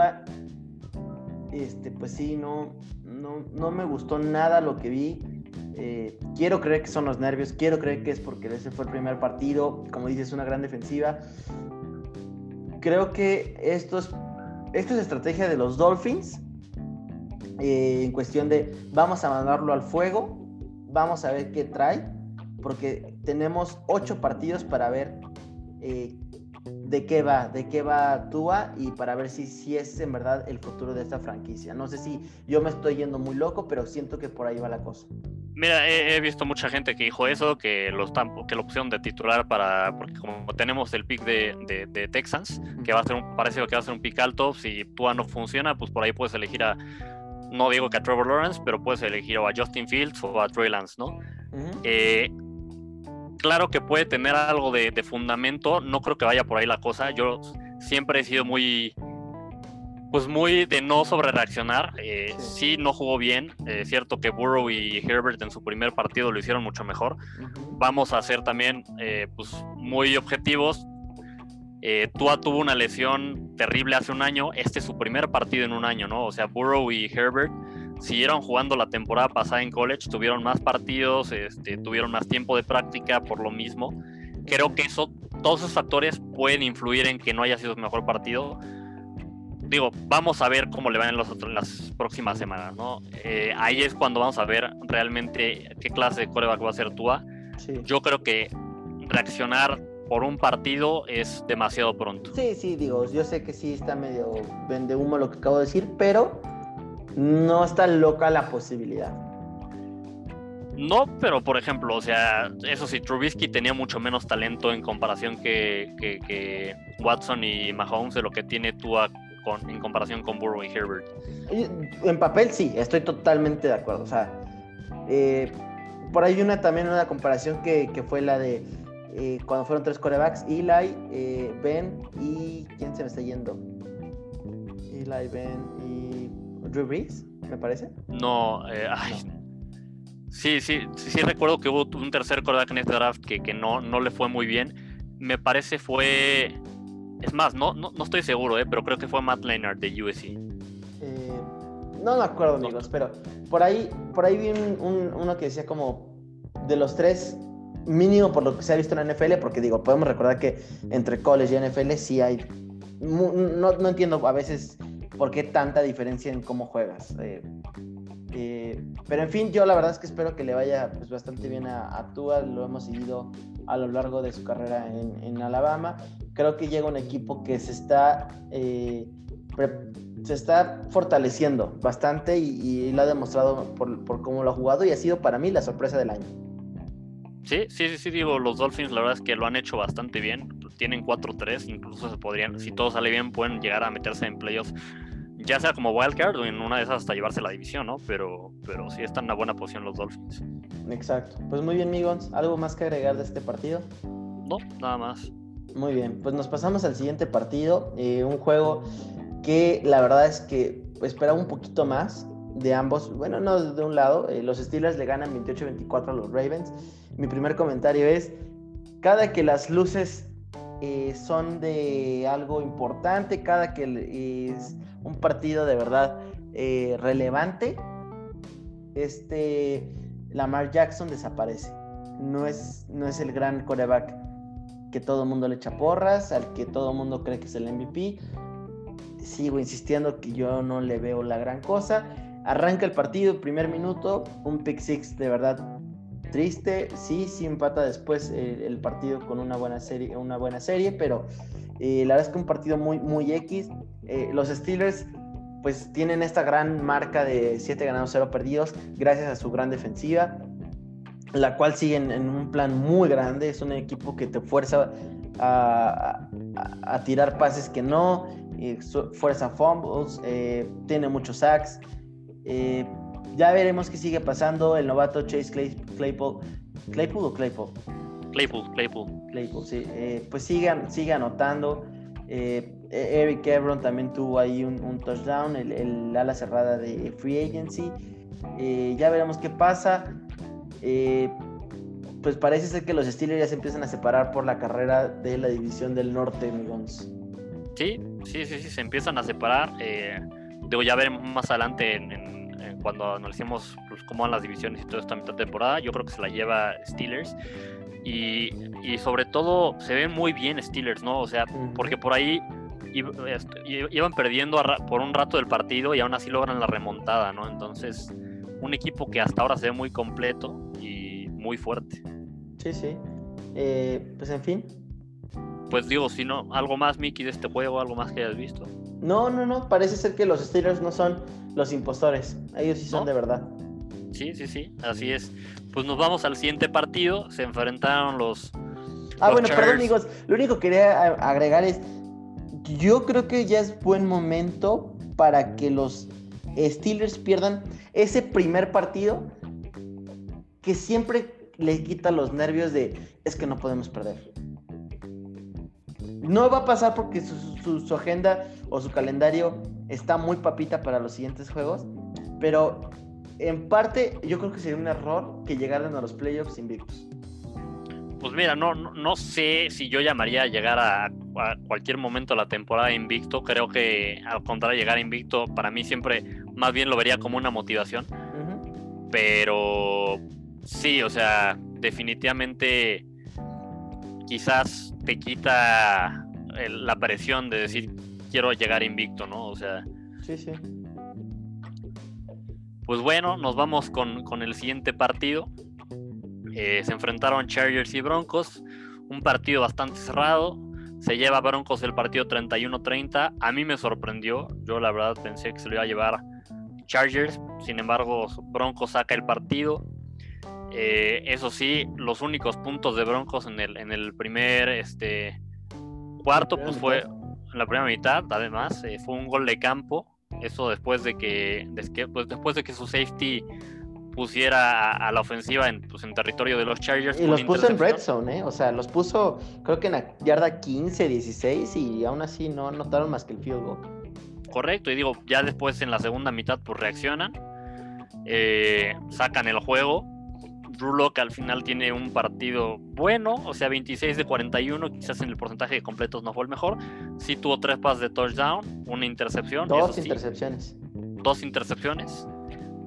este, pues sí, no, no, me gustó nada lo que vi. Eh, quiero creer que son los nervios, quiero creer que es porque ese fue el primer partido. Como dices, una gran defensiva. Creo que esto es, esto es estrategia de los Dolphins eh, en cuestión de vamos a mandarlo al fuego, vamos a ver qué trae, porque tenemos ocho partidos para ver eh, de qué va, de qué va Tua y para ver si, si es en verdad el futuro de esta franquicia. No sé si yo me estoy yendo muy loco, pero siento que por ahí va la cosa. Mira, he, visto mucha gente que dijo eso, que lo, que lo pusieron de titular para, porque como tenemos el pick de, de, Texans, que va a ser un, parece que va a ser un pick alto, si Tua no funciona, pues por ahí puedes elegir a no digo que a Trevor Lawrence, pero puedes elegir o a Justin Fields o a Trey Lance, ¿no? Eh, claro que puede tener algo de, fundamento, no creo que vaya por ahí la cosa. Yo siempre he sido muy, pues muy de no sobre reaccionar. Eh, sí. no jugó bien. Es eh, cierto que Burrow y Herbert en su primer partido lo hicieron mucho mejor. Vamos a ser también pues muy objetivos. Eh, Tua tuvo una lesión terrible hace un año, este es su primer partido en un año, ¿no? O sea, Burrow y Herbert siguieron jugando la temporada pasada en college, tuvieron más partidos, este, tuvieron más tiempo de práctica por lo mismo. Creo que eso, todos esos factores pueden influir en que no haya sido su mejor partido. Digo, vamos a ver cómo le van en, los otros, las próximas semanas, ¿no? Eh, ahí es cuando vamos a ver realmente qué clase de coreback va a ser Tua. Yo creo que reaccionar por un partido es demasiado pronto. Sí, sí, digo, yo sé que sí está medio vende humo lo que acabo de decir, pero no está loca la posibilidad. No, pero por ejemplo, o sea, eso sí, Trubisky tenía mucho menos talento en comparación que, Watson y Mahomes de lo que tiene Tua con, en comparación con Burrow y Herbert. En papel sí, estoy totalmente de acuerdo. O sea, eh, por ahí una también una comparación que, fue la de eh, cuando fueron tres corebacks, Eli, eh, Ben y ¿quién se me está yendo? Eli, Ben Drew Brees, me parece. No, eh, ay, sí, sí, sí, recuerdo que hubo un tercer coreback en este draft que, que no, no le fue muy bien. Me parece fue, es más, no, no, no estoy seguro, eh, pero creo que fue Matt Leonard de USC. Eh, no me acuerdo, amigos, pero por ahí, por ahí vi un, uno que decía como de los tres mínimo por lo que se ha visto en la NFL, porque digo, podemos recordar que entre college y NFL sí hay, no, no entiendo a veces por qué tanta diferencia en cómo juegas. Eh, eh, pero en fin, yo la verdad es que espero que le vaya pues, bastante bien a, Tua, lo hemos seguido a lo largo de su carrera en, Alabama. Creo que llega un equipo que se está, eh, se está fortaleciendo bastante y, lo ha demostrado por, por cómo lo ha jugado y ha sido para mí la sorpresa del año. Sí, sí, sí, sí, digo, los Dolphins la verdad es que lo han hecho bastante bien. Tienen 4-3, incluso se podrían, si todo sale bien, pueden llegar a meterse en playoffs ya sea como wildcard o en una de esas hasta llevarse la división, ¿no? Pero, pero sí están en una buena posición los Dolphins. Exacto. Pues muy bien, Migons. ¿Algo más que agregar de este partido? No, nada más. Muy bien, pues nos pasamos al siguiente partido. Eh, un juego que la verdad es que esperaba un poquito más de ambos. Bueno, no de un lado. Eh, los Steelers le ganan 28-24 a los Ravens. Mi primer comentario es, cada que las luces eh, son de algo importante, cada que es un partido de verdad eh, relevante, este Lamar Jackson desaparece. No es, no es el gran coreback que todo el mundo le echa porras, al que todo el mundo cree que es el MVP. Sigo insistiendo que yo no le veo la gran cosa. Arranca el partido, primer minuto, un pick six de verdad triste. Sí, sí empata después eh, el partido con una buena serie, una buena serie pero eh, la verdad es que un partido muy, muy X. Eh, los Steelers pues tienen esta gran marca de 7 ganados, 0 perdidos, gracias a su gran defensiva, la cual siguen en un plan muy grande. Es un equipo que te fuerza a, tirar pases que no, fuerza fumbles, tiene muchos sacks. Ya veremos qué sigue pasando. El novato Chase Claypool. ¿Claypool o Claypool? Claypool, Claypool. Claypool, sí. Eh, pues sigan, sigue anotando. Eh, Eric Ebron también tuvo ahí un, touchdown, el, ala cerrada de Free Agency. Eh, ya veremos qué pasa. pues parece ser que los Steelers ya se empiezan a separar por la carrera de la división del norte, amigos. Sí, sí, sí, sí, se empiezan a separar. digo, ya veremos más adelante en cuando analicemos pues, cómo van las divisiones y toda esta mitad de temporada, yo creo que se la lleva Steelers. Y, y sobre todo se ven muy bien Steelers, ¿no? O sea, porque por ahí iban perdiendo por un rato del partido y aún así logran la remontada, ¿no? Entonces, un equipo que hasta ahora se ve muy completo y muy fuerte. Sí, sí. Eh, pues en fin. Pues digo, si no, algo más, Mickey, de este juego, algo más que hayas visto. No, no, no, parece ser que los Steelers no son los impostores, ellos sí son de verdad. Sí, sí, sí, así es. Pues nos vamos al siguiente partido, se enfrentaron los... Ah, bueno, perdón amigos, lo único que quería agregar es, yo creo que ya es buen momento para que los Steelers pierdan ese primer partido que siempre le quita los nervios de es que no podemos perder. No va a pasar porque su, agenda o su calendario está muy papita para los siguientes juegos, pero en parte yo creo que sería un error que llegaran a los playoffs invictos. Pues mira, no, no, sé si yo llamaría a llegar a, cualquier momento de la temporada invicto. Creo que al contrario, llegar a invicto para mí siempre más bien lo vería como una motivación. Pero sí, o sea, definitivamente quizás te quita la presión de decir quiero llegar invicto, ¿no? O sea. Sí, sí. Pues bueno, nos vamos con, con el siguiente partido. Eh, se enfrentaron Chargers y Broncos, un partido bastante cerrado. Se lleva Broncos el partido 31-30. A mí me sorprendió. Yo la verdad pensé que se lo iba a llevar Chargers. Sin embargo, Broncos saca el partido. Eh, eso sí, los únicos puntos de Broncos en el, en el primer este, cuarto, pues fue en la primera mitad, además, eh, fue un gol de campo. Eso después de que, pues, después de que su safety pusiera a, la ofensiva en, pues, en territorio de los Chargers. Y los puso en red zone, ¿eh? O sea, los puso creo que en la yarda 15, 16 y aún así no notaron más que el field goal. Correcto, y digo, ya después en la segunda mitad pues reaccionan, eh, sacan el juego. Drew Locke al final tiene un partido bueno, o sea, 26 de 41, quizás en el porcentaje de completos no fue el mejor. Sí tuvo tres pases de touchdown, una intercepción. Dos intercepciones. dos intercepciones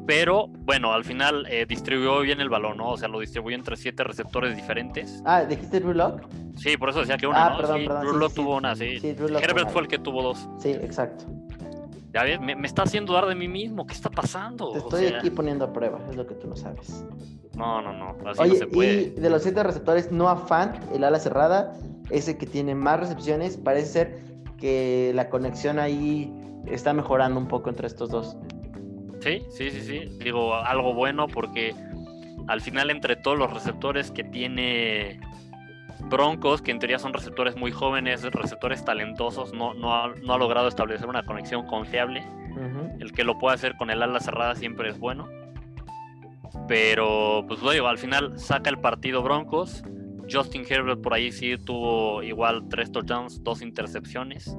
pero bueno, al final eh, distribuyó bien el balón, ¿no? O sea, lo distribuyó entre siete receptores diferentes. Ah, ¿dijiste Drew? Sí, por eso decía que una, ah, Perdón, perdón, Drew tuvo una, sí. Herbert fue el que tuvo dos. Sí, exacto. Ya ves, me, está haciendo dar de mí mismo. ¿Qué está pasando? Te estoy aquí poniendo a prueba, es lo que tú no sabes. No, no, no. Así Oye, no se puede. Y de los siete receptores, Noah Fant, el ala cerrada, ese que tiene más recepciones, parece ser que la conexión ahí está mejorando un poco entre estos dos. Sí, sí, sí, sí. Digo, algo bueno porque al final entre todos los receptores que tiene Broncos, que en teoría son receptores muy jóvenes, receptores talentosos, no, no, ha, no ha logrado establecer una conexión confiable. El que lo pueda hacer con el ala cerrada siempre es bueno. Pero, pues digo, al final saca el partido Broncos. Justin Herbert por ahí sí tuvo igual tres touchdowns, dos intercepciones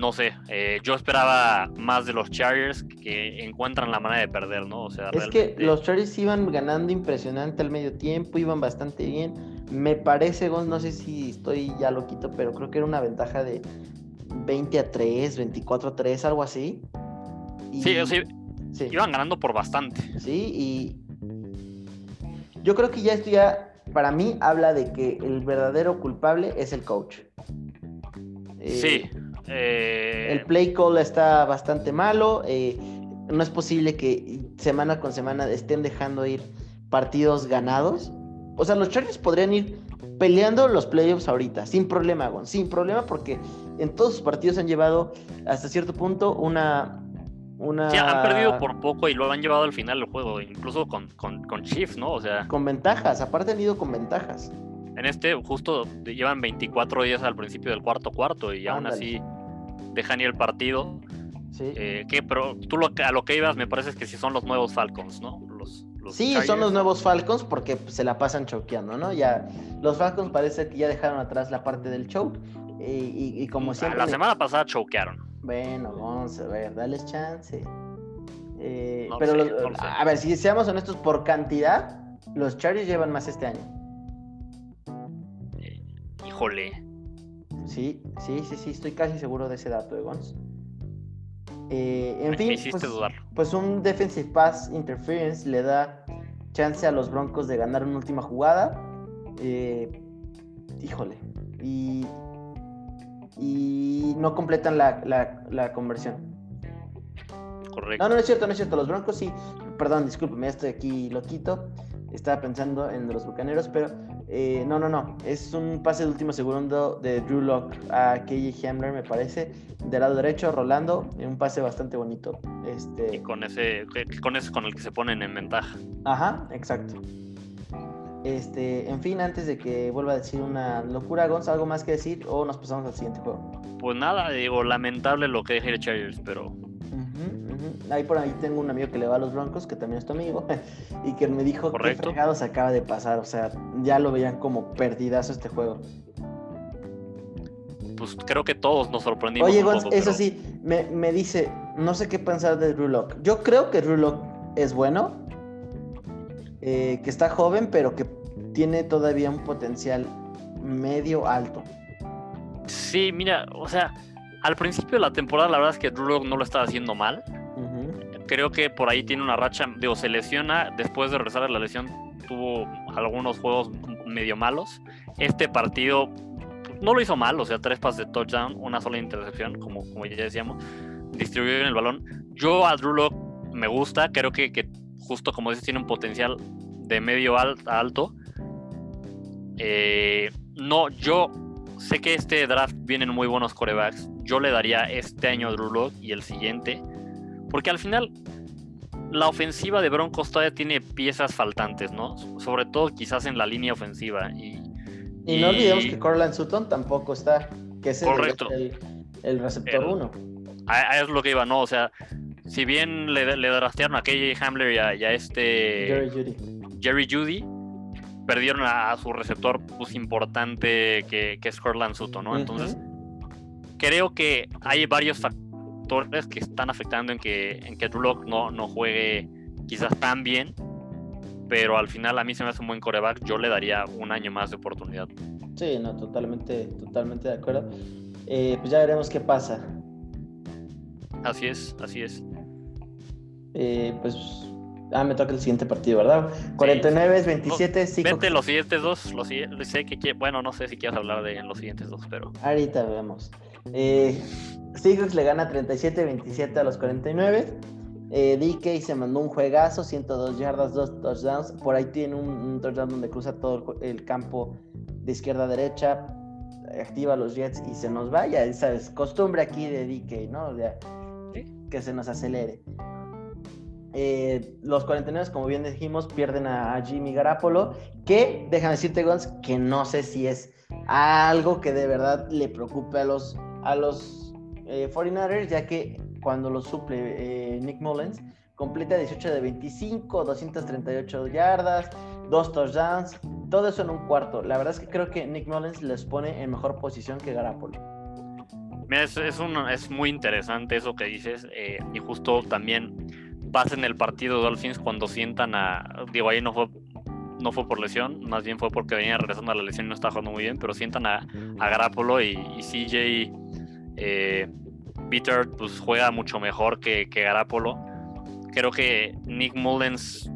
no sé, eh, yo esperaba más de los Chargers que encuentran la manera de perder, ¿no? O sea, es que los Chargers iban ganando impresionante al medio tiempo, iban bastante bien. Me parece, no sé si estoy ya loquito, pero creo que era una ventaja de 20 a 3, 24 a 3, algo así. Sí, sí, sí, iban ganando por bastante. Sí, y yo creo que ya esto ya, para mí, habla de que el verdadero culpable es el coach. sí. Eh, eh, el play call está bastante malo. Eh, no es posible que semana con semana estén dejando ir partidos ganados. O sea, los Chargers podrían ir peleando los playoffs ahorita, sin problema, Gon, sin problema, porque en todos sus partidos han llevado hasta cierto punto una. Una... Sí, han perdido por poco y lo han llevado al final del juego, incluso con, con, con Chiefs, ¿no? O sea. Con ventajas, aparte han ido con ventajas. En este, justo llevan 24 días al principio del cuarto cuarto y aún así dejan ir el partido. Sí. Eh, pero tú lo, a lo que ibas me parece que sí son los nuevos Falcons, ¿no? Los, sí, son los nuevos Falcons porque se la pasan choqueando, ¿no? Ya los Falcons parece que ya dejaron atrás la parte del choke y, como siempre... La semana pasada choquearon. Bueno, vamos a ver, dale chance. Eh, pero a ver, si seamos honestos por cantidad, los Chargers llevan más este año. Eh, híjole. Sí, sí, sí, sí, estoy casi seguro de ese dato, Egons. Eh, en fin, pues, pues, un defensive pass interference le da chance a los Broncos de ganar una última jugada. Eh, híjole. Y, y no completan la, conversión. Correcto. No, no, es cierto, no es cierto. Los Broncos sí. Perdón, discúlpeme, estoy aquí loquito. Estaba pensando en los bucaneros, pero eh, no, no, no. Es un pase de último segundo de Drew Lock a KJ Hamler, me parece. Del lado derecho, Rolando. Un pase bastante bonito. Este... Y con ese, con ese con el que se ponen en ventaja. Ajá, exacto. Este, en fin, antes de que vuelva a decir una locura, Gonz, ¿algo más que decir o nos pasamos al siguiente juego? Pues nada, digo, lamentable lo que deja Chargers, pero Ahí por ahí tengo un amigo que le va a los Broncos, que también es tu amigo, [LAUGHS] y que me dijo que fregados acaba de pasar. O sea, ya lo veían como perdidazo este juego. Pues creo que todos nos sorprendimos. Oye, eso sí, me, dice, no sé qué pensar de Drew Yo creo que Drew es bueno, eh, que está joven, pero que tiene todavía un potencial medio alto. Sí, mira, o sea, al principio de la temporada la verdad es que Drew Lock no lo estaba haciendo mal. Creo que por ahí tiene una racha, digo, se lesiona, después de regresar a la lesión tuvo algunos juegos medio malos. Este partido no lo hizo mal, o sea, tres pases de touchdown, una sola intercepción, como, como ya decíamos, distribuyó bien el balón. Yo a Drew Lock me gusta, creo que, que justo como dices, tiene un potencial de medio a alto. Eh, no, yo sé que este draft vienen muy buenos corebacks. Yo le daría este año a Drew y el siguiente. Porque al final, la ofensiva de Broncos todavía tiene piezas faltantes, ¿no? Sobre todo quizás en la línea ofensiva. Y, y, no olvidemos que Corland Sutton tampoco está, que es el, receptor 1. Es lo que iba, ¿no? O sea, si bien le, le draftearon a KJ Hamler y a, este. Jerry Judy. Jerry Judy perdieron a, su receptor pues, importante que, que es Corland Sutton, ¿no? Entonces, creo que hay varios factores que están afectando en que, en que Drew Lock no, no juegue quizás tan bien, pero al final a mí se me hace un buen coreback, yo le daría un año más de oportunidad. Sí, no, totalmente, totalmente de acuerdo. Eh, pues ya veremos qué pasa. Así es, así es. Eh, pues Ah, me toca el siguiente partido, ¿verdad? 49, 27, sí. Vete los siguientes dos. Los, sé que, bueno, no sé si quieres hablar de los siguientes dos, pero. Ahorita vemos. Eh, Seahawks le gana 37-27 a los 49. Eh, DK se mandó un juegazo, 102 yardas, 2 touchdowns. Por ahí tiene un, touchdown donde cruza todo el campo de izquierda a derecha, activa los Jets y se nos vaya. Esa es costumbre aquí de DK, ¿no? Que se nos acelere. Eh, los 49, como bien dijimos, pierden a, Jimmy Garapolo, que, déjame decirte, Gons, que no sé si es algo que de verdad le preocupe a los, a los eh, 49ers, ya que cuando lo suple eh, Nick Mullens, completa 18 de 25, 238 yardas, dos touchdowns, todo eso en un cuarto. La verdad es que creo que Nick Mullens les pone en mejor posición que Garapolo. Es, es, es muy interesante eso que dices eh, y justo también pasa en el partido de Dolphins cuando sientan a. Digo, ahí no fue, no fue por lesión, más bien fue porque venía regresando a la lesión y no estaba jugando muy bien, pero sientan a, a Garapolo y, CJ eh, pues juega mucho mejor que, que Garapolo. Creo que Nick Mullens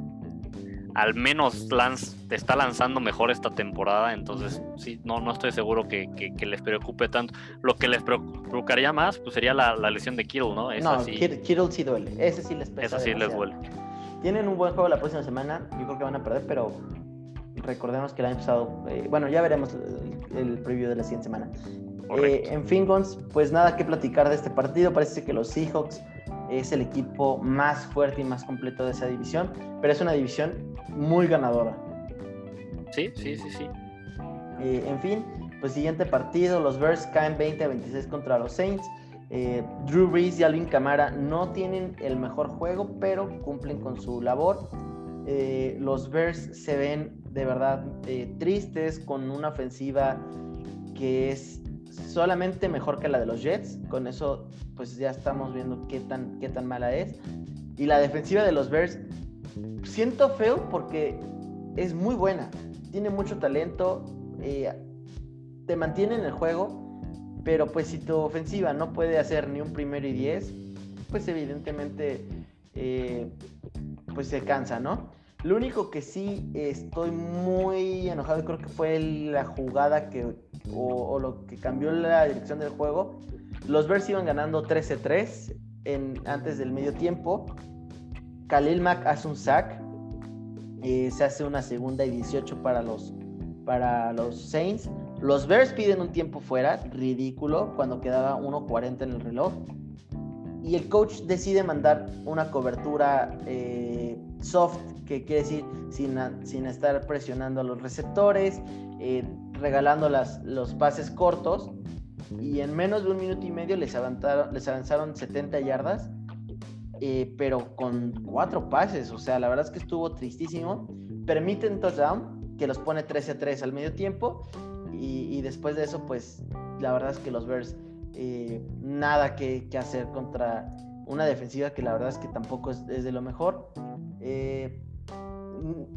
al menos Lance te está lanzando mejor esta temporada, entonces sí, no, no estoy seguro que, les preocupe tanto. Lo que les preocuparía más pues sería la, lesión de Kittle, ¿no? no, sí... Kittle sí duele, ese sí les pesa. Esa sí les duele. Tienen un buen juego la próxima semana, yo creo que van a perder, pero recordemos que el año pasado, eh, bueno, ya veremos el, preview de la siguiente semana. Eh, en fin, pues nada que platicar de este partido, parece que los Seahawks es el equipo más fuerte y más completo de esa división, pero es una división muy ganadora. Sí, sí, sí, sí. Eh, en fin, pues siguiente partido, los Bears caen 20 a 26 contra los Saints. Eh, Drew Brees y Alvin Kamara no tienen el mejor juego, pero cumplen con su labor. Eh, los Bears se ven de verdad tristes con una ofensiva que es solamente mejor que la de los Jets. Con eso, pues ya estamos viendo qué tan, qué tan mala es. Y la defensiva de los Bears siento feo porque es muy buena, tiene mucho talento, eh, te mantiene en el juego, pero pues si tu ofensiva no puede hacer ni un primero y diez, pues evidentemente eh, pues se cansa, ¿no? Lo único que sí estoy muy enojado creo que fue la jugada que, o, lo que cambió la dirección del juego. Los Bears iban ganando 13-3 antes del medio tiempo Khalil Mack hace un sack. Eh, se hace una segunda y 18 para los, para los Saints. Los Bears piden un tiempo fuera, ridículo, cuando quedaba 1.40 en el reloj. Y el coach decide mandar una cobertura eh, soft, que quiere decir sin, sin, estar presionando a los receptores, eh, regalando las, los pases cortos. Y en menos de un minuto y medio les, les avanzaron 70 yardas eh, pero con cuatro pases. O sea, la verdad es que estuvo tristísimo. Permiten touchdown, que los pone 13 a 3 al medio tiempo. Y, después de eso, pues la verdad es que los Bears, eh, nada que, hacer contra una defensiva que la verdad es que tampoco es, de lo mejor. Eh,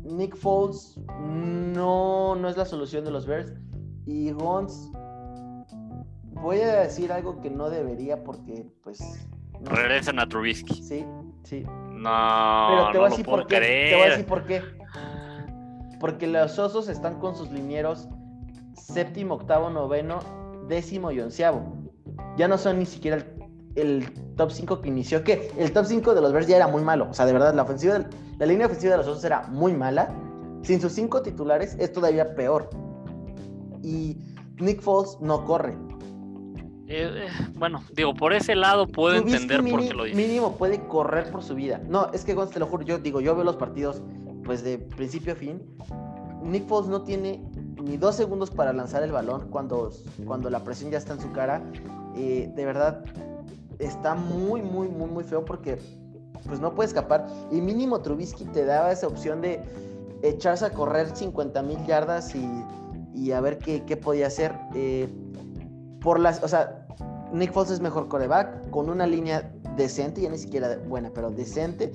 Nick Foles no, no es la solución de los Bears. Y Gons, voy a decir algo que no debería porque, pues. No Regresan a Trubisky. Sí, sí. No, Pero te voy a decir por qué. Te voy a decir por qué. Porque los osos están con sus linieros séptimo, octavo, noveno, décimo y onceavo. Ya no son ni siquiera el, top 5 que inició. Que el top 5 de los Bears ya era muy malo. O sea, de verdad, la, ofensiva, la línea ofensiva de los osos era muy mala. Sin sus cinco titulares es todavía peor. Y Nick Foles no corre. Eh, eh, bueno, digo, por ese lado puedo entender por qué lo dice. Mínimo puede correr por su vida. No, es que Gonz, te lo juro, yo digo, yo veo los partidos pues de principio a fin. Nick Foles no tiene ni dos segundos para lanzar el balón cuando, cuando la presión ya está en su cara. Eh, de verdad, está muy, muy, muy, muy feo porque pues no puede escapar. Y mínimo Trubisky te daba esa opción de echarse a correr 50 mil yardas y, a ver qué, podía hacer. por las, o sea, Nick Foles es mejor coreback, con una línea decente, ya ni siquiera buena, pero decente.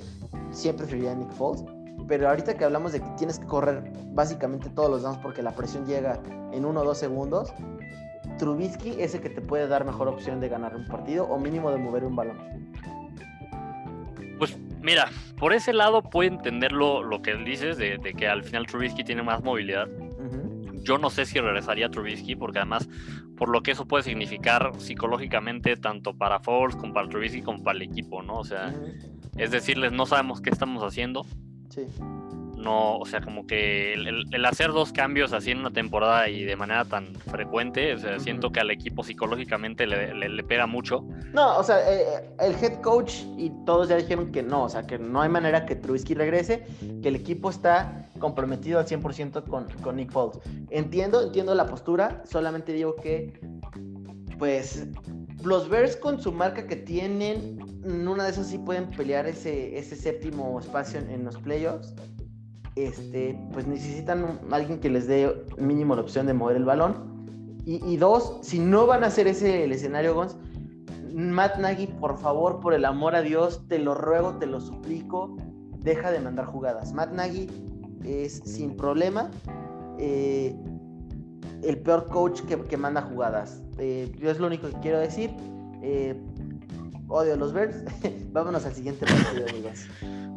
Siempre preferiría a Nick Foles. Pero ahorita que hablamos de que tienes que correr básicamente todos los downs porque la presión llega en uno o dos segundos, Trubisky es el que te puede dar mejor opción de ganar un partido o mínimo de mover un balón. Pues mira, por ese lado puedo entender lo, que dices de, que al final Trubisky tiene más movilidad. Yo no sé si regresaría a Trubisky porque además por lo que eso puede significar psicológicamente tanto para Foles como para Trubisky como para el equipo, ¿no? O sea, es decirles no sabemos qué estamos haciendo. Sí no, o sea, como que el, hacer dos cambios así en una temporada y de manera tan frecuente, o sea, siento que al equipo psicológicamente le, pega mucho. No, o sea, eh, eh, el head coach y todos ya dijeron que no, o sea, que no hay manera que Trubisky regrese, que el equipo está comprometido al 100% con, con Nick Foles. Entiendo, entiendo la postura, solamente digo que, pues, los Bears con su marca que tienen, en una de esas sí pueden pelear ese, ese séptimo espacio en los playoffs este, pues necesitan alguien que les dé mínimo la opción de mover el balón. Y, dos, si no van a hacer ese escenario, Gons, Matt Nagy, por favor, por el amor a Dios, te lo ruego, te lo suplico, deja de mandar jugadas. Matt Nagy es sin problema eh, el peor coach que, manda jugadas. Eh, yo es lo único que quiero decir. Eh, odio a los Bears. [LAUGHS] Vámonos al siguiente partido, amigos.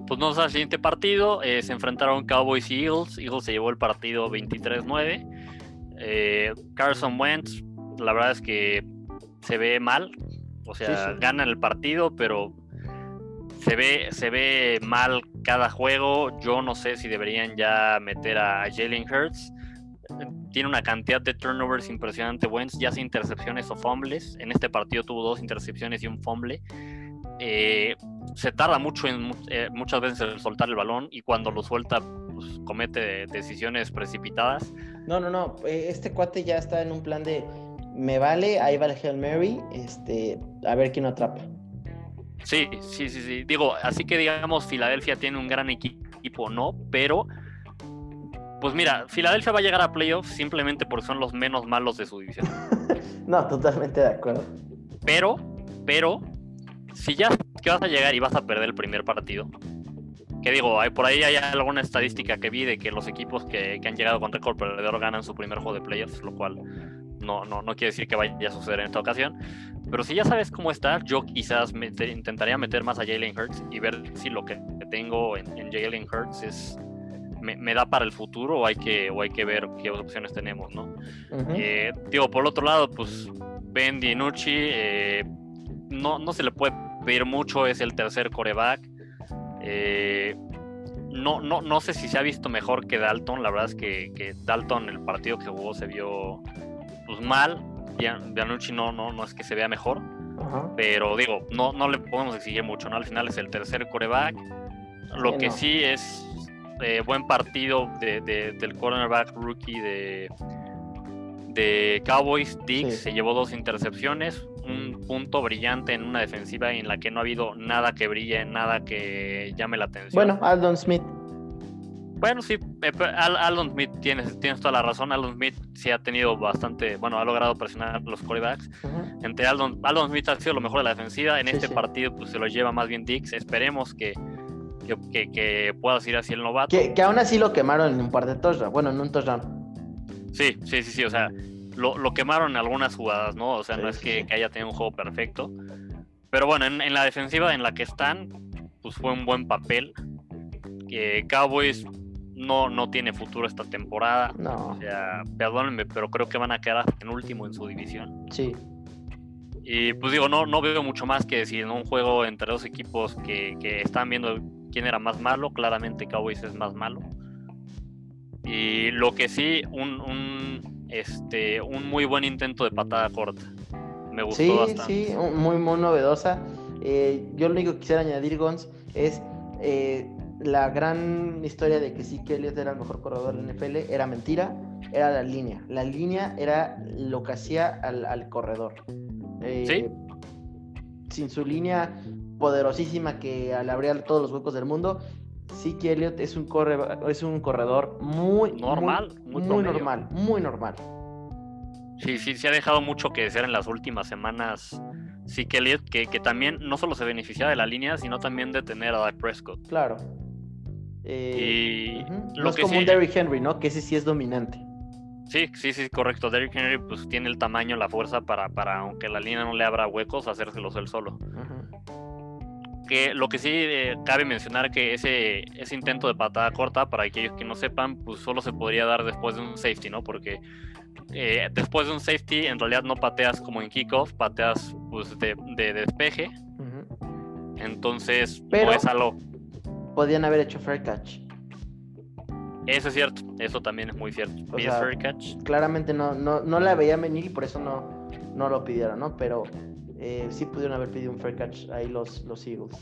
Pues vamos al siguiente partido. Eh, se enfrentaron Cowboys y Eagles. Eagles se llevó el partido 23-9. Eh, Carson Wentz, la verdad es que se ve mal. O sea, gana el partido, pero se ve, se ve mal cada juego. Yo no sé si deberían ya meter a Jalen Hurts. Tiene una cantidad de turnovers impresionante. Wentz ya hace intercepciones o fumbles. En este partido tuvo dos intercepciones y un fumble. Eh, se tarda mucho en eh, muchas veces en soltar el balón y cuando lo suelta pues, comete decisiones precipitadas. No, no, no, eh, este cuate ya está en un plan de me vale, ahí va el Hail Mary, este, a ver quién atrapa. Sí, sí, sí, sí. Digo, así que digamos, Filadelfia tiene un gran equipo, no, pero pues mira, Filadelfia va a llegar a playoffs simplemente porque son los menos malos de su división. [LAUGHS] no, totalmente de acuerdo. Pero, pero, si ya que vas a llegar y vas a perder el primer partido, que digo, hay, por ahí hay alguna estadística que vi de que los equipos que, han llegado con récord perdedor ganan su primer juego de playoffs, lo cual no, no, no quiere decir que vaya a suceder en esta ocasión. Pero si ya sabes cómo está, yo quizás intentaría meter más a Jalen Hurts y ver si lo que tengo en, Jalen Hurts es, me, da para el futuro o hay que, o hay que ver qué opciones tenemos, ¿no? Eh, digo, por el otro lado, pues Ben DiNucci, eh, no, no se le puede pedir mucho, es el tercer coreback. Eh, no, no, no sé si se ha visto mejor que Dalton. La verdad es que, Dalton, el partido que jugó, se vio pues, mal. Bianucci no, no, no es que se vea mejor. Pero digo, no, no le podemos exigir mucho, ¿no? Al final es el tercer coreback. Lo que sí es eh, buen partido de, del cornerback rookie de, de Cowboys. Dix se llevó dos intercepciones un punto brillante en una defensiva en la que no ha habido nada que brille, nada que llame la atención. Bueno, Aldon Smith. Bueno, sí, eh, Aldon Smith, tienes, tienes toda la razón. Aldon Smith sí ha tenido bastante, bueno, ha logrado presionar los quarterbacks. Entre Aldon, Aldon Smith ha sido lo mejor de la defensiva. En este partido, pues se lo lleva más bien Dix. Esperemos que, que, que, pueda decir así el novato. Que, que, aún así lo quemaron en un par de touchdowns. Bueno, en un touchdown. Sí, sí, sí, sí. O sea, lo, lo quemaron en algunas jugadas, ¿no? O sea, no es que, que, haya tenido un juego perfecto. Pero bueno, en, en, la defensiva en la que están, pues fue un buen papel. Que Cowboys no, no tiene futuro esta temporada. No. O sea, perdónenme, pero creo que van a quedar en último en su división. Sí. Y pues digo, no, no veo mucho más que decir en un juego entre dos equipos que, que están viendo quién era más malo. Claramente Cowboys es más malo. Y lo que sí, un, un, este, un muy buen intento de patada corta. Me gustó sí, bastante. Sí, muy, muy novedosa. Eh, yo lo único que quisiera añadir, Gons, es eh, la gran historia de que sí que Elliot era el mejor corredor de la NFL era mentira, era la línea. La línea era lo que hacía al, al corredor. Eh, ¿Sí? Sin su línea poderosísima que al abrir todos los huecos del mundo, sí que Elliot es un, corre, es un corredor muy normal, muy, muy, muy normal, muy normal. Sí, sí, se ha dejado mucho que desear en las últimas semanas. Sí que Elliot, que, que también no solo se beneficia de la línea, sino también de tener a Dak Prescott. Claro. Eh, y uh -huh. lo no es que como sí- un Derrick Henry, ¿no? Que ese sí es dominante. Sí, sí, sí, correcto. Derrick Henry pues tiene el tamaño, la fuerza para, para aunque la línea no le abra huecos, hacérselos él solo. Que lo que sí eh, cabe mencionar que ese, ese intento de patada corta, para aquellos que no sepan, pues solo se podría dar después de un safety, ¿no? Porque eh, después de un safety en realidad no pateas como en kickoff, pateas pues de, de despeje. Entonces Pero- no es algo. Podían haber hecho fair catch. Eso es cierto, eso también es muy cierto. O Y sea, fair catch. Claramente no, no, no la veían venir y por eso no, no lo pidieron, ¿no? Pero eh, sí pudieron haber pedido un fair catch ahí los, los Eagles.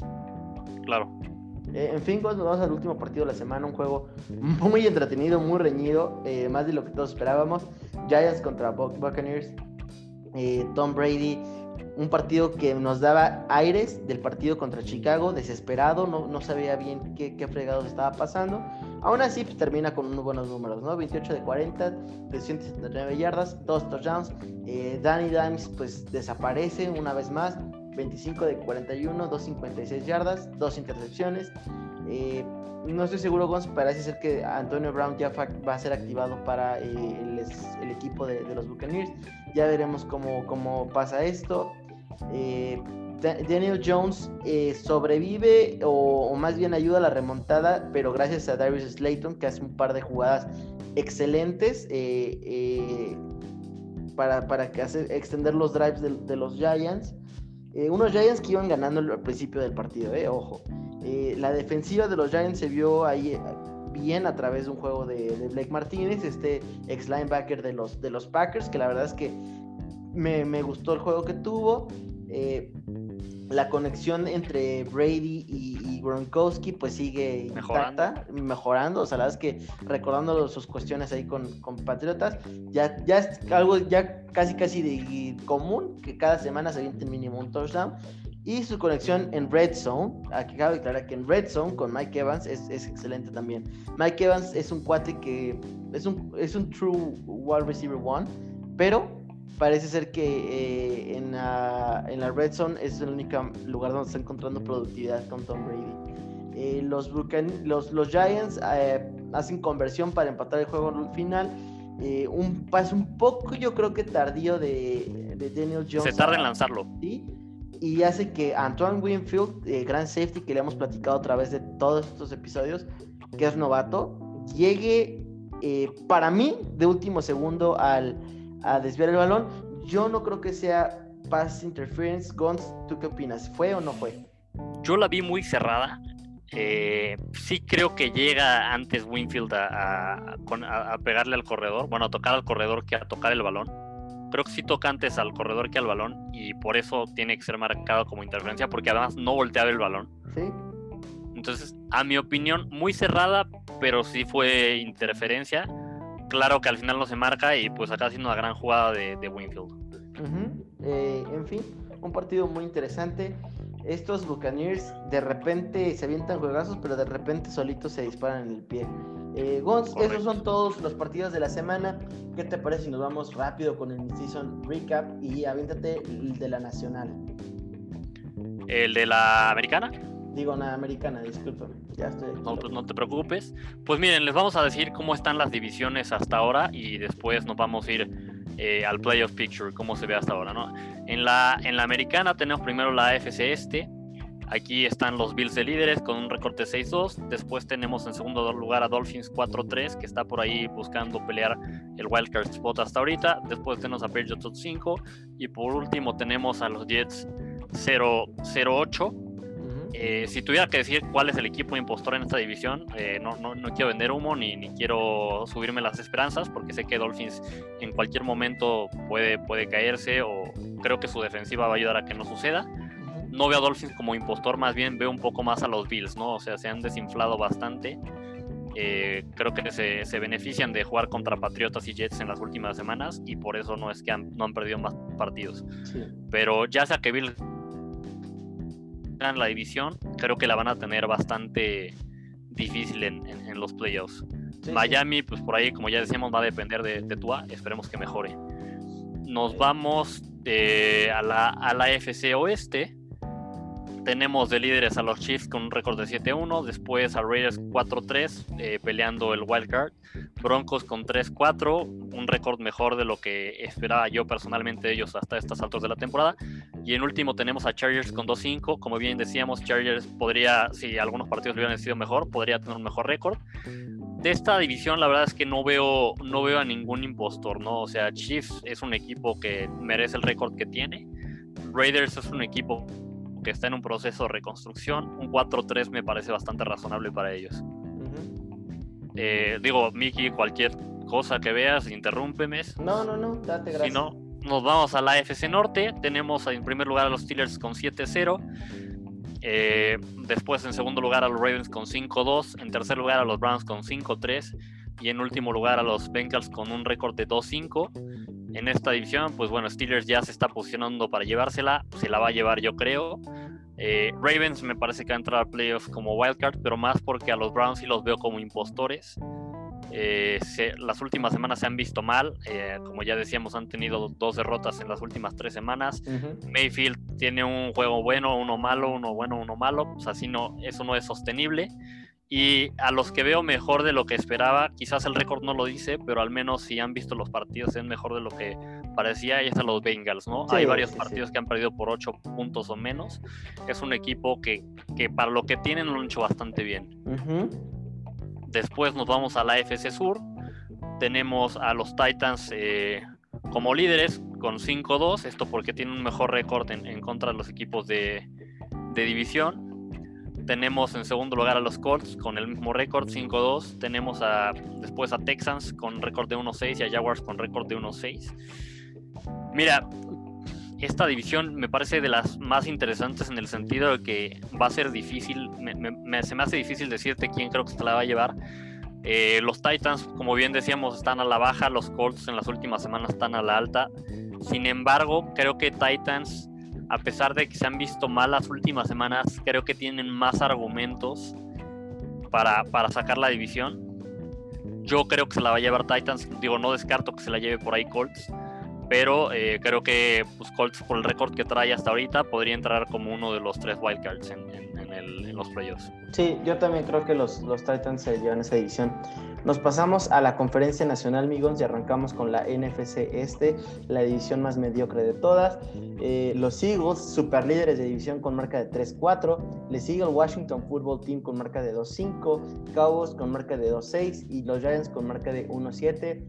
Claro. Eh, en fin, pues, nos vamos al último partido de la semana, un juego muy entretenido, muy reñido, eh, más de lo que todos esperábamos. Giants contra Buc- Buccaneers, eh, Tom Brady, un partido que nos daba aires del partido contra Chicago, desesperado, no, no sabía bien qué, qué fregados estaba pasando. Aún así, pues, termina con unos buenos números, ¿no? 28 de 40, 379 yardas, dos touchdowns. Eh, Danny Dimes, pues, desaparece una vez más, 25 de 41, 256 yardas, dos intercepciones. Eh, no estoy seguro, Gonz, parece ser que Antonio Brown ya va a ser activado para eh, el, equipo de, los Buccaneers. Ya veremos cómo, cómo pasa esto. Eh, Daniel Jones eh, sobrevive o, más bien ayuda a la remontada, pero gracias a Darius Slayton, que hace un par de jugadas excelentes eh, eh, para, para que hace- extender los drives de, los Giants. Unos Giants que iban ganando al principio del partido, ojo. La defensiva de los Giants se vio ahí bien a través de un juego de, Blake Martínez, este ex linebacker de los, de los Packers, que la verdad es que me, me gustó el juego que tuvo. La conexión entre Brady y, y Gronkowski pues sigue Mejorando. intacta, mejorando. O sea, la verdad es que recordando sus cuestiones ahí con, con Patriotas, ya, ya es algo ya casi casi de común que cada semana se avienten mínimo un touchdown. Y su conexión en Red Zone, aquí cabe aclarar que en Red Zone con Mike Evans es, es excelente también. Mike Evans es un cuate que es un, es un true wide receiver one, pero parece ser que eh, en, la, en la Red Zone es el único lugar donde está encontrando productividad con Tom Brady. Eh, los, Bucan- los, los Giants eh, hacen conversión para empatar el juego al final. Un paso un poco, yo creo que tardío de, de Daniel Jones. Se tarda en lanzarlo. ¿sí? Y hace que Antoine Winfield, gran safety que le hemos platicado a través de todos estos episodios, que es novato, llegue para mí de último segundo al, a desviar el balón. Yo no creo que sea pass interference. Gons, ¿tú qué opinas? ¿Fue o no fue? Yo la vi muy cerrada. Eh, sí creo que llega antes Winfield a, a- con- a- a pegarle al corredor, bueno, a tocar al corredor que a tocar el balón. Creo que sí toca antes al corredor que al balón y por eso tiene que ser marcado como interferencia porque además no volteaba el balón. ¿Sí? Entonces, a mi opinión, muy cerrada, pero sí fue interferencia. Claro que al final no se marca y pues acá haciendo una gran jugada de, de Winfield. Eh, en fin, un partido muy interesante. Estos Buccaneers de repente se avientan juegazos, pero de repente solitos se disparan en el pie. Eh, Gonz, esos son todos los partidos de la semana. ¿Qué te parece si nos vamos rápido con el season recap y aviéntate el de la nacional? El de la americana. Digo, nada, americana, discúlpame. Ya estoy No, pues no te preocupes. Pues miren, les vamos a decir cómo están las divisiones hasta ahora y después nos vamos a ir eh, al playoff picture, cómo se ve hasta ahora, ¿no? En la, en la americana tenemos primero la AFC Este. Aquí están los Bills de líderes con un recorte 6-2. Después tenemos en segundo lugar a Dolphins 4-3, que está por ahí buscando pelear el wildcard spot hasta ahorita. Después tenemos a Patriots 5. Y por último tenemos a los Jets 0-8 eh, si tuviera que decir cuál es el equipo impostor en esta división, eh, no, no, no, quiero vender humo ni, ni, quiero subirme las esperanzas porque sé que Dolphins en cualquier momento puede, puede caerse o creo que su defensiva va a ayudar a que no suceda. No veo a Dolphins como impostor, más bien veo un poco más a los Bills, ¿no? O sea, se han desinflado bastante. Eh, creo que se, se, benefician de jugar contra Patriotas y Jets en las últimas semanas y por eso no es que han, no han perdido más partidos. Sí. Pero ya sea que Bills la división, creo que la van a tener bastante difícil en, en, los playoffs. Sí, Miami, sí. pues por ahí, como ya decíamos, va a depender de, de Tua, esperemos que mejore. Nos vamos eh, a, la, a la FC Oeste. Tenemos de líderes a los Chiefs con un récord de 7-1, después a Raiders 4-3 eh, peleando el wild card, Broncos con 3-4, un récord mejor de lo que esperaba yo personalmente de ellos hasta estas alturas de la temporada. Y en último tenemos a Chargers con 2-5, como bien decíamos, Chargers podría, si algunos partidos hubieran sido mejor, podría tener un mejor récord. De esta división la verdad es que no veo, no veo a ningún impostor, ¿no? O sea, Chiefs es un equipo que merece el récord que tiene. Raiders es un equipo que está en un proceso de reconstrucción. Un 4-3 me parece bastante razonable para ellos. Uh -huh. eh, digo, Miki, cualquier cosa que veas, interrúmpeme. No, no, no, date gracias. Si no, nos vamos a la FC Norte. Tenemos en primer lugar a los Steelers con 7-0. Eh, después en segundo lugar a los Ravens con 5-2. En tercer lugar a los Browns con 5-3. Y en último lugar a los Bengals con un récord de 2-5 en esta división, pues bueno, Steelers ya se está posicionando para llevársela, se la va a llevar yo creo. Eh, Ravens me parece que va a entrar a playoffs como wildcard, pero más porque a los Browns sí los veo como impostores. Eh, se, las últimas semanas se han visto mal, eh, como ya decíamos, han tenido dos derrotas en las últimas tres semanas. Uh -huh. Mayfield tiene un juego bueno, uno malo, uno bueno, uno malo, pues así no, eso no es sostenible y a los que veo mejor de lo que esperaba, quizás el récord no lo dice, pero al menos si han visto los partidos es mejor de lo que parecía, y están los Bengals, ¿no? Sí, Hay varios sí, partidos sí. que han perdido por 8 puntos o menos. Es un equipo que, que para lo que tienen lo han hecho bastante bien. Uh -huh. Después nos vamos a la FC Sur. Tenemos a los Titans eh, como líderes con 5-2, esto porque tienen un mejor récord en, en, contra de los equipos de, de división tenemos en segundo lugar a los Colts con el mismo récord 5-2. Tenemos a, después a Texans con récord de 1-6 y a Jaguars con récord de 1-6. Mira, esta división me parece de las más interesantes en el sentido de que va a ser difícil, me, se me hace difícil decirte quién creo que se la va a llevar. Eh, los Titans, como bien decíamos, están a la baja, los Colts en las últimas semanas están a la alta. Sin embargo, creo que Titans a pesar de que se han visto mal las últimas semanas, creo que tienen más argumentos para, para sacar la división. Yo creo que se la va a llevar Titans, digo, no descarto que se la lleve por ahí Colts, pero eh, creo que pues, Colts, por el récord que trae hasta ahorita, podría entrar como uno de los tres wildcards en, en, en, en los playoffs. Sí, yo también creo que los, los Titans se llevan esa división. Nos pasamos a la Conferencia Nacional Migons y arrancamos con la NFC Este, la división más mediocre de todas. Eh, los Eagles, super líderes de división con marca de 3-4. Le sigue el Washington Football Team con marca de 2-5. Cowboys con marca de 2-6 y los Giants con marca de 1-7.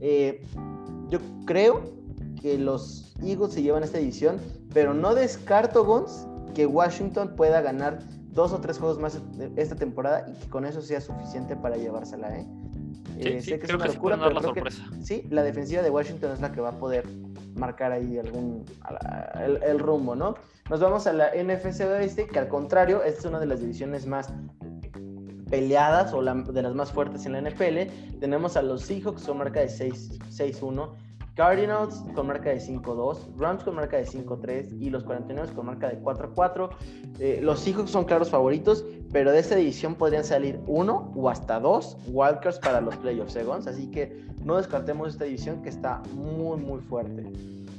Eh, yo creo que los Eagles se llevan esta división, pero no descarto, Gons, que Washington pueda ganar dos o tres juegos más esta temporada y que con eso sea suficiente para llevársela, ¿eh? Sí, eh, sí, sé que es una que locura, pero la creo sorpresa. que sí, la defensiva de Washington es la que va a poder marcar ahí algún el, el, rumbo, ¿no? Nos vamos a la NFC Oeste, que al contrario, esta es una de las divisiones más peleadas o la, de las más fuertes en la NFL. Tenemos a los Seahawks con marca de 6-1 Cardinals con marca de 5-2, Rams con marca de 5-3 y los 49 con marca de 4-4. Eh, los Seahawks son claros favoritos, pero de esta división podrían salir uno o hasta dos wildcards para los playoffs, segundos. Así que no descartemos esta división que está muy, muy fuerte.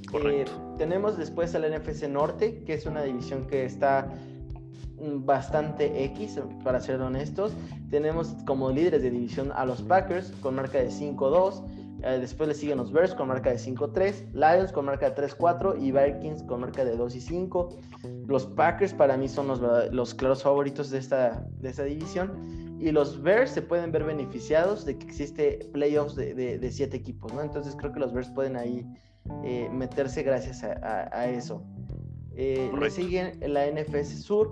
Correcto. Eh, tenemos después al NFC Norte, que es una división que está bastante X, para ser honestos. Tenemos como líderes de división a los Packers con marca de 5-2. Eh, después le siguen los Bears con marca de 5-3, Lions con marca de 3-4 y Vikings con marca de 2 5. Los Packers para mí son los, los claros favoritos de esta, de esta división. Y los Bears se pueden ver beneficiados de que existe playoffs de, de, siete equipos, ¿no? Entonces creo que los Bears pueden ahí eh, meterse gracias a, eso. Eh, le siguen la NFS Sur,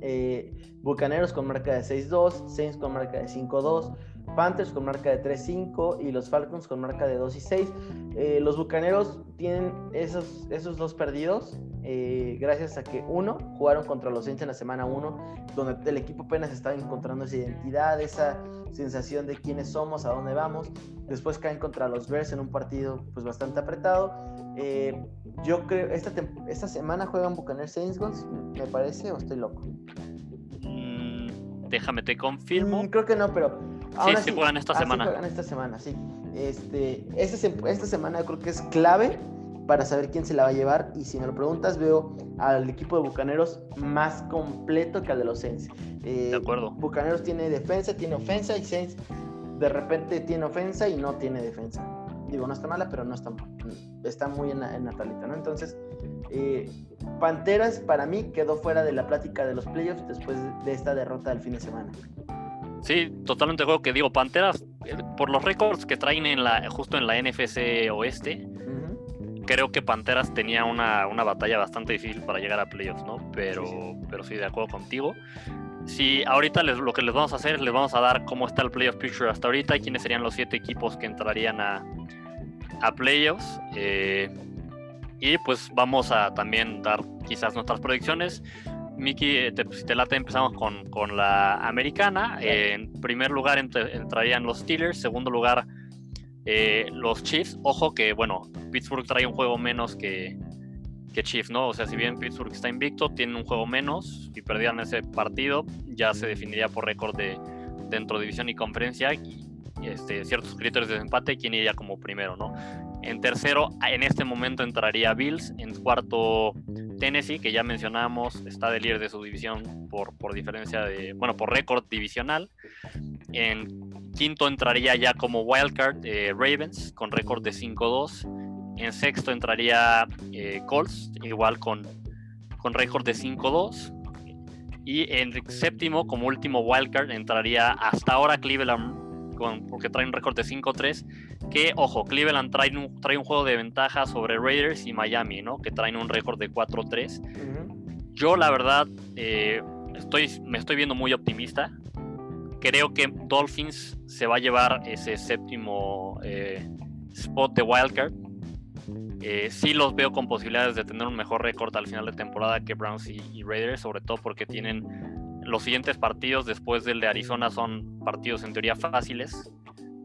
eh, Bucaneros con marca de 6-2, Saints con marca de 5-2, Panthers con marca de 3-5 y los Falcons con marca de 2 y 6. Eh, los Bucaneros tienen esos, esos dos perdidos eh, gracias a que uno, jugaron contra los Saints en la semana 1, donde el equipo apenas estaba encontrando esa identidad, esa sensación de quiénes somos, a dónde vamos. Después caen contra los Bears en un partido pues bastante apretado. Eh, yo creo, esta, esta semana juegan Bucaneros Saints, me parece, o estoy loco. Mm, déjame te confirmo. Mm, creo que no, pero sí, sí, juegan esta semana. juegan esta semana, sí. Este, esta, esta semana creo que es clave para saber quién se la va a llevar. Y si me lo preguntas, veo al equipo de Bucaneros más completo que al de los Saints. Eh, de acuerdo. Bucaneros tiene defensa, tiene ofensa y Saints de repente tiene ofensa y no tiene defensa. Digo, no está mala, pero no está, está muy en, en Natalita, ¿no? Entonces, eh, Panteras para mí quedó fuera de la plática de los playoffs después de esta derrota del fin de semana. Sí, totalmente juego que digo, Panteras, eh, por los récords que traen en la, justo en la NFC Oeste, creo que Panteras tenía una, batalla bastante difícil para llegar a playoffs, ¿no? Pero sí, pero sí de acuerdo contigo. Sí, ahorita lo que les vamos a hacer es les vamos a dar cómo está el playoff picture hasta ahorita y quiénes serían los siete equipos que entrarían a, a playoffs. Eh, y pues vamos a también dar quizás nuestras predicciones. Miki, eh, si te late, empezamos con, la americana. en primer lugar entrarían los Steelers, segundo lugar eh, los Chiefs. Ojo que, bueno, Pittsburgh trae un juego menos que, que Chiefs, ¿no? O sea, si bien Pittsburgh está invicto, tiene un juego menos y perdían ese partido, ya se definiría por récord de dentro de división y conferencia y este, ciertos criterios de empate quién iría como primero, ¿no? En tercero, en este momento entraría Bills. En cuarto, Tennessee, que ya mencionamos, está de líder de su división por, por diferencia de, bueno, por récord divisional. En quinto entraría ya como wildcard eh, Ravens, con récord de 5-2. En sexto entraría eh, Colts, igual con, con récord de 5-2. Y en séptimo, como último wildcard, entraría hasta ahora Cleveland porque trae un récord de 5-3. Que, ojo, Cleveland trae un, trae un juego de ventaja sobre Raiders y Miami, ¿no? Que traen un récord de 4-3. Yo, la verdad, eh, estoy, me estoy viendo muy optimista. Creo que Dolphins se va a llevar ese séptimo eh, spot de wildcard. Eh, sí los veo con posibilidades de tener un mejor récord al final de temporada que Browns y Raiders, sobre todo porque tienen los siguientes partidos después del de Arizona son partidos en teoría fáciles.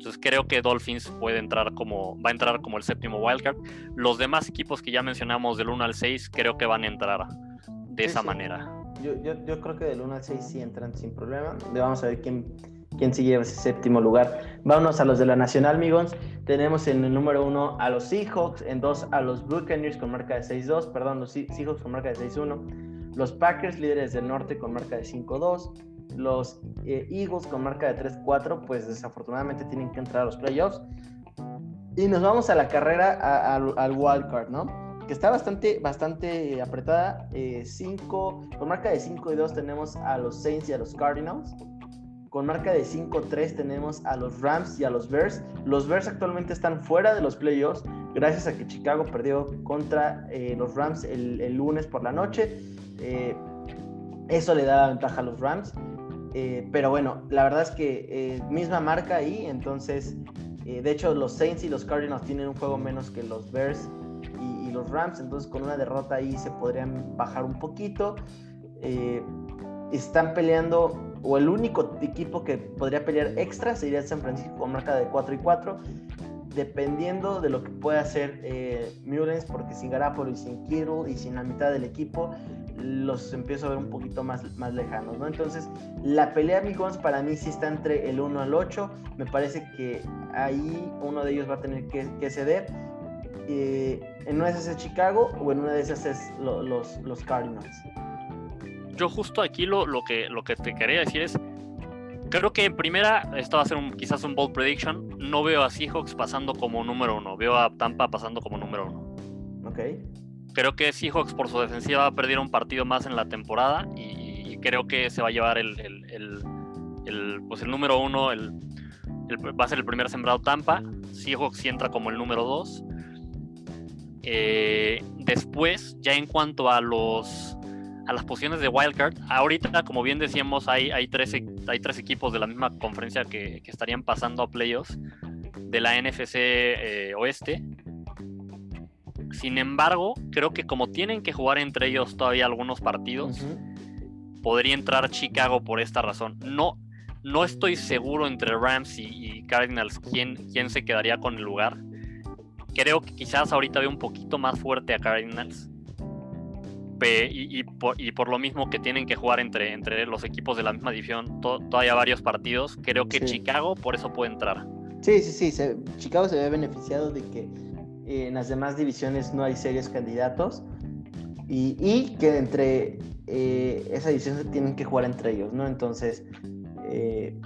Entonces creo que Dolphins puede entrar como, va a entrar como el séptimo wildcard. Los demás equipos que ya mencionamos del 1 al 6 creo que van a entrar de esa manera. Yo, yo, creo que del 1 al 6 sí entran sin problema. Vamos a ver quién, quién sigue ese séptimo lugar. Vámonos a los de la Nacional, amigos. Tenemos en el número 1 a los Seahawks, en 2 a los Buccaneers con marca de 6-2, perdón, los Seahawks con marca de 6-1. Los Packers, líderes del norte, con marca de 5-2. Los eh, Eagles, con marca de 3-4, pues desafortunadamente tienen que entrar a los playoffs. Y nos vamos a la carrera al wild wildcard, ¿no? Que está bastante, bastante apretada. 5, eh, con marca de 5 y 2 tenemos a los Saints y a los Cardinals. Con marca de 5-3 tenemos a los Rams y a los Bears. Los Bears actualmente están fuera de los playoffs gracias a que Chicago perdió contra eh, los Rams el, lunes por la noche. Eso le da ventaja a los Rams. Eh, pero bueno, la verdad es que eh, misma marca ahí, entonces, de hecho los Saints y los Cardinals tienen un juego menos que los Bears y, los Rams, entonces con una derrota ahí se podrían bajar un poquito. están peleando, o el único equipo que podría pelear extra sería San Francisco con marca de 4 y 4 dependiendo de lo que pueda hacer eh, Mullens, porque sin Garapolo y sin Kittle y sin la mitad del equipo, los empiezo a ver un poquito más, más lejanos, ¿no? Entonces, la pelea, amigos, para mí sí está entre el 1 al 8. Me parece que ahí uno de ellos va a tener que, ceder. Eh, en una de esas es Chicago o en una de esas es los, los Cardinals. yo justo aquí lo, lo, que, lo que te quería decir es, creo que en primera, esto va a ser un, quizás un bold prediction, no veo a Seahawks pasando como número uno, veo a Tampa pasando como número uno. Ok. Creo que Seahawks por su defensiva va a perder un partido más en la temporada y, creo que se va a llevar el, pues el número uno, va a ser el primer sembrado Tampa, Seahawks entra como el número dos. Eh, después, ya en cuanto a los a las posiciones de wildcard, ahorita, como bien decíamos, hay, hay, tres, hay tres equipos de la misma conferencia que, estarían pasando a playoffs de la NFC eh, Oeste. Sin embargo, creo que como tienen que jugar entre ellos todavía algunos partidos, podría entrar Chicago por esta razón. No, no estoy seguro entre Rams y, Cardinals quién, quién se quedaría con el lugar. Creo que quizás ahorita veo un poquito más fuerte a Cardinals. Y, por, lo mismo que tienen que jugar entre, entre los equipos de la misma división todavía varios partidos, creo que Chicago por eso puede entrar. Sí, sí, sí. Chicago se ve beneficiado de que en las demás divisiones no hay serios candidatos y, que entre eh, esa división se tienen que jugar entre ellos, ¿no? Entonces, eh,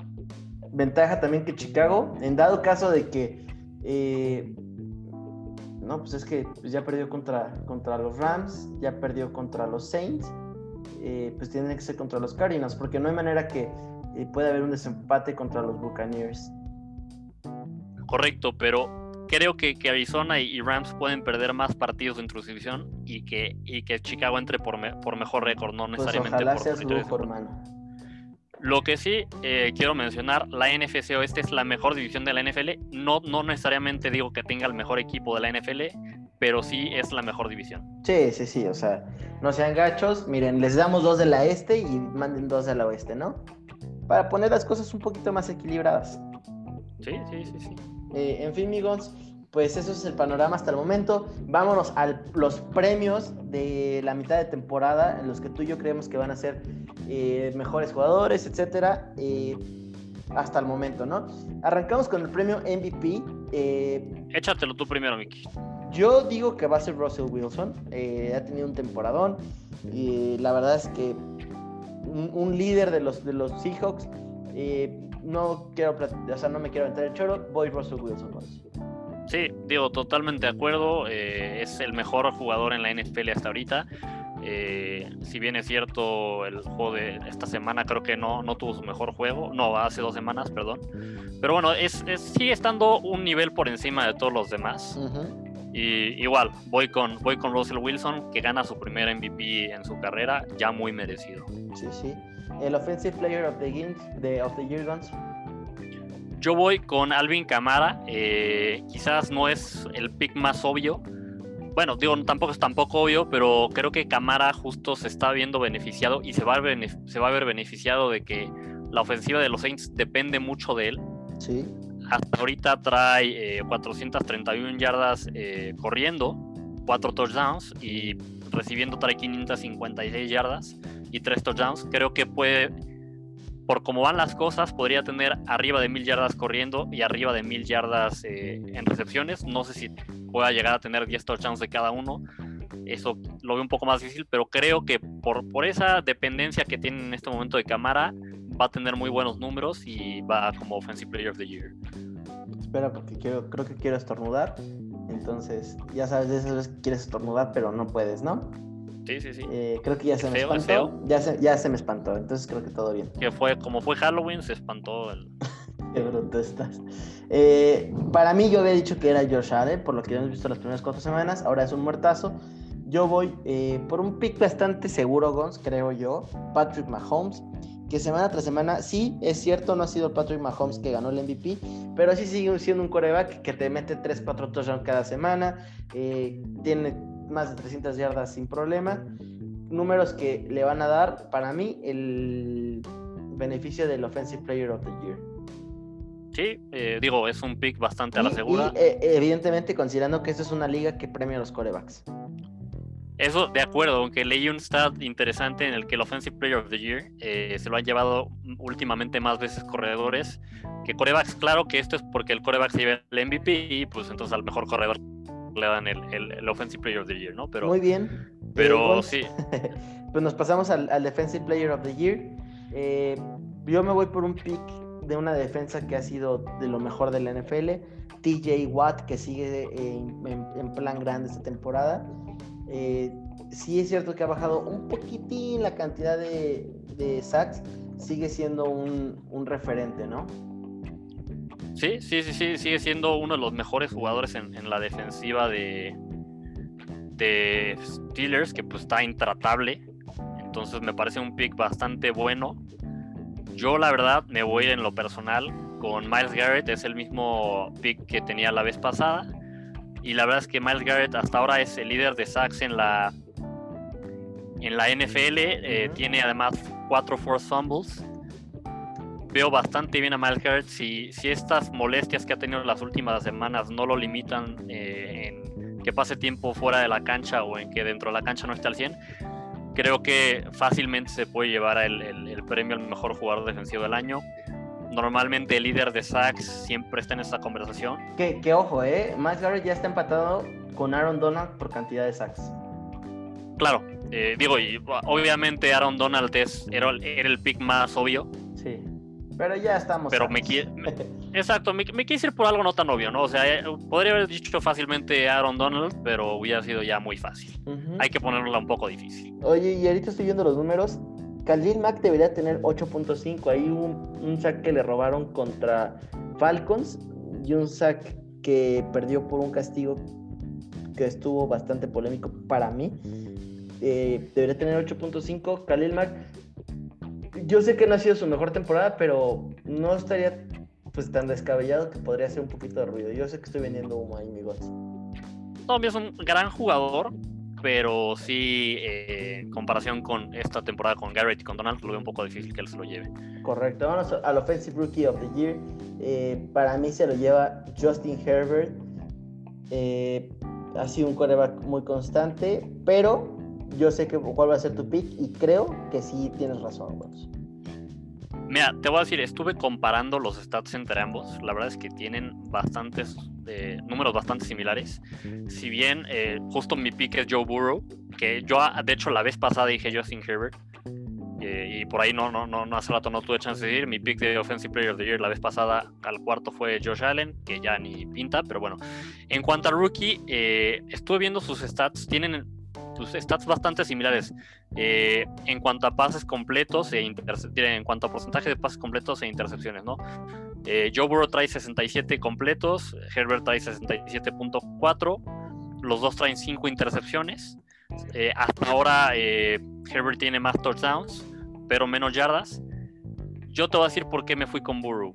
ventaja también que Chicago, en dado caso de que, eh, no, pues es que ya perdió contra, contra los Rams, ya perdió contra los Saints, pues tiene que ser contra los Cardinals, porque no hay manera que pueda haber un desempate contra los Buccaneers. Correcto, pero creo que, que Arizona y, Rams pueden perder más partidos dentro de su división y que, y que Chicago entre por, por mejor récord, no pues necesariamente por Lo que sí eh, quiero mencionar, la NFC Oeste es la mejor división de la NFL. No, no necesariamente digo que tenga el mejor equipo de la NFL, pero sí es la mejor división. Sí, sí, sí. O sea, no sean gachos. Miren, les damos dos de la este y manden dos de la oeste, ¿no? Para poner las cosas un poquito más equilibradas. Sí, sí, sí, sí. Eh, en fin, amigos, pues eso es el panorama hasta el momento. Vámonos a los premios de la mitad de temporada, en los que tú y yo creemos que van a ser eh, mejores jugadores, etcétera, eh, hasta el momento, ¿no? Arrancamos con el premio MVP. Échatelo tú primero, Mickey. Yo digo que va a ser Russell Wilson. ha tenido un temporadón. Y la verdad es que un, líder de los, de los Seahawks no quiero, o sea, no me quiero meter el choro, voy Russell Wilson. Sí, digo, totalmente de acuerdo. Eh, es el mejor jugador en la NFL hasta ahorita. Eh, si bien es cierto, el juego de esta semana creo que no, no tuvo su mejor juego. No, hace dos semanas, perdón. Pero bueno, es, sigue estando un nivel por encima de todos los demás. Y igual, voy con, voy con Russell Wilson, que gana su primer MVP en su carrera, ya muy merecido. Sí, sí el Offensive Player of the, Game, de, of the Year Guns? Yo voy con Alvin Camara. Eh, quizás no es el pick más obvio. Bueno, digo, tampoco es tampoco obvio, pero creo que Camara justo se está viendo beneficiado y se va a ver, se va a ver beneficiado de que la ofensiva de los Saints depende mucho de él. Sí. Hasta ahorita trae 431 eh, yardas eh, corriendo, 4 touchdowns y recibiendo trae 556 yardas y 3 touchdowns. Creo que puede, por cómo van las cosas, podría tener arriba de 1000 yardas corriendo y arriba de 1000 yardas eh, en recepciones. No sé si pueda llegar a tener 10 touchdowns de cada uno. Eso lo veo un poco más difícil, pero creo que por, por esa dependencia que tiene en este momento de cámara, va a tener muy buenos números y va como Offensive Player of the Year. Espera, porque quiero, creo que quiero estornudar. Entonces, ya sabes, de esas veces quieres estornudar, pero no puedes, ¿no? Sí, sí, sí. Eh, creo que ya se me espantó. Ya se, ya se me espantó, entonces creo que todo bien. Que fue, como fue Halloween, se espantó el. [LAUGHS] Qué bruto estás. Eh, para mí, yo había dicho que era Josh Allen, por lo que hemos visto las primeras cuatro semanas. Ahora es un muertazo. Yo voy eh, por un pick bastante seguro, Gons, creo yo. Patrick Mahomes que semana tras semana, sí, es cierto, no ha sido Patrick Mahomes que ganó el MVP, pero sí sigue siendo un coreback que te mete 3, 4 touchdowns cada semana, eh, tiene más de 300 yardas sin problema, números que le van a dar, para mí, el beneficio del Offensive Player of the Year. Sí, eh, digo, es un pick bastante a la segura. Y, eh, evidentemente, considerando que esta es una liga que premia a los corebacks. Eso, de acuerdo, aunque leí un stat interesante en el que el Offensive Player of the Year eh, se lo han llevado últimamente más veces corredores que corebacks. Claro que esto es porque el coreback se lleva el MVP y pues entonces al mejor corredor le dan el, el, Offensive Player of the Year, ¿no? Pero, Muy bien. Pero sí. [LAUGHS] pues nos pasamos al, Defensive Player of the Year. Eh, yo me voy por un pick de una defensa que ha sido de lo mejor de la NFL. TJ Watt, que sigue en, plan grande esta temporada. Eh, sí es cierto que ha bajado un poquitín la cantidad de, de sacks. Sigue siendo un, un referente, ¿no? Sí, sí, sí, sí, sigue siendo uno de los mejores jugadores en, la defensiva de, de Steelers, que pues está intratable. Entonces me parece un pick bastante bueno. Yo la verdad me voy en lo personal con Miles Garrett, es el mismo pick que tenía la vez pasada. Y la verdad es que Miles Garrett hasta ahora es el líder de sacks en la, en la NFL. Eh, tiene además cuatro force fumbles veo bastante bien a Miles Garrett. Si, si estas molestias que ha tenido las últimas semanas no lo limitan eh, en que pase tiempo fuera de la cancha o en que dentro de la cancha no esté al 100, creo que fácilmente se puede llevar el, el, premio al mejor jugador defensivo del año. Normalmente el líder de sacks siempre está en esa conversación. Que, que ojo, ¿eh? Miles Garrett ya está empatado con Aaron Donald por cantidad de sacks. Claro, eh, digo, y obviamente Aaron Donald es, era, era el pick más obvio. Sí pero ya estamos. Pero me quiere. [LAUGHS] Exacto, me, me quise ir por algo no tan obvio, ¿no? O sea, eh, podría haber dicho fácilmente Aaron Donald, pero hubiera sido ya muy fácil. Hay que ponerla un poco difícil. Oye, y ahorita estoy viendo los números. Khalil Mack debería tener 8.5. Hay un, un sack que le robaron contra Falcons y un sack que perdió por un castigo que estuvo bastante polémico para mí. Eh, debería tener 8.5. Khalil Mack yo sé que no ha sido su mejor temporada, pero no estaría pues tan descabellado que podría hacer un poquito de ruido. Yo sé que estoy vendiendo humo ahí, mi No, es un gran jugador, pero sí, eh, en comparación con esta temporada con Garrett y con Donald, lo veo un poco difícil que él se lo lleve. Correcto, vamos al Offensive Rookie of the Year. Eh, para mí se lo lleva Justin Herbert. Eh, ha sido un coreback muy constante, pero yo sé que cuál va a ser tu pick y creo que sí tienes razón, Mira, te voy a decir, estuve comparando los stats entre ambos. La verdad es que tienen bastantes eh, números bastante similares. Si bien eh, justo mi pick es Joe Burrow, que yo de hecho la vez pasada dije Justin Herbert. Eh, y por ahí no, no, no, no hace rato no tuve chance de decir. Mi pick de Offensive Player of the Year la vez pasada al cuarto fue Josh Allen, que ya ni pinta, pero bueno. En cuanto a rookie, estuve viendo sus stats. Tienen pues, stats bastante similares. Eh, en cuanto a pases completos e en cuanto a porcentaje de pases completos e intercepciones, ¿no? Eh, Joe Burrow trae 67 completos, Herbert trae 67.4, los dos traen 5 intercepciones. Eh, hasta ahora Herbert tiene más touchdowns, pero menos yardas. Yo te voy a decir por qué me fui con Burrow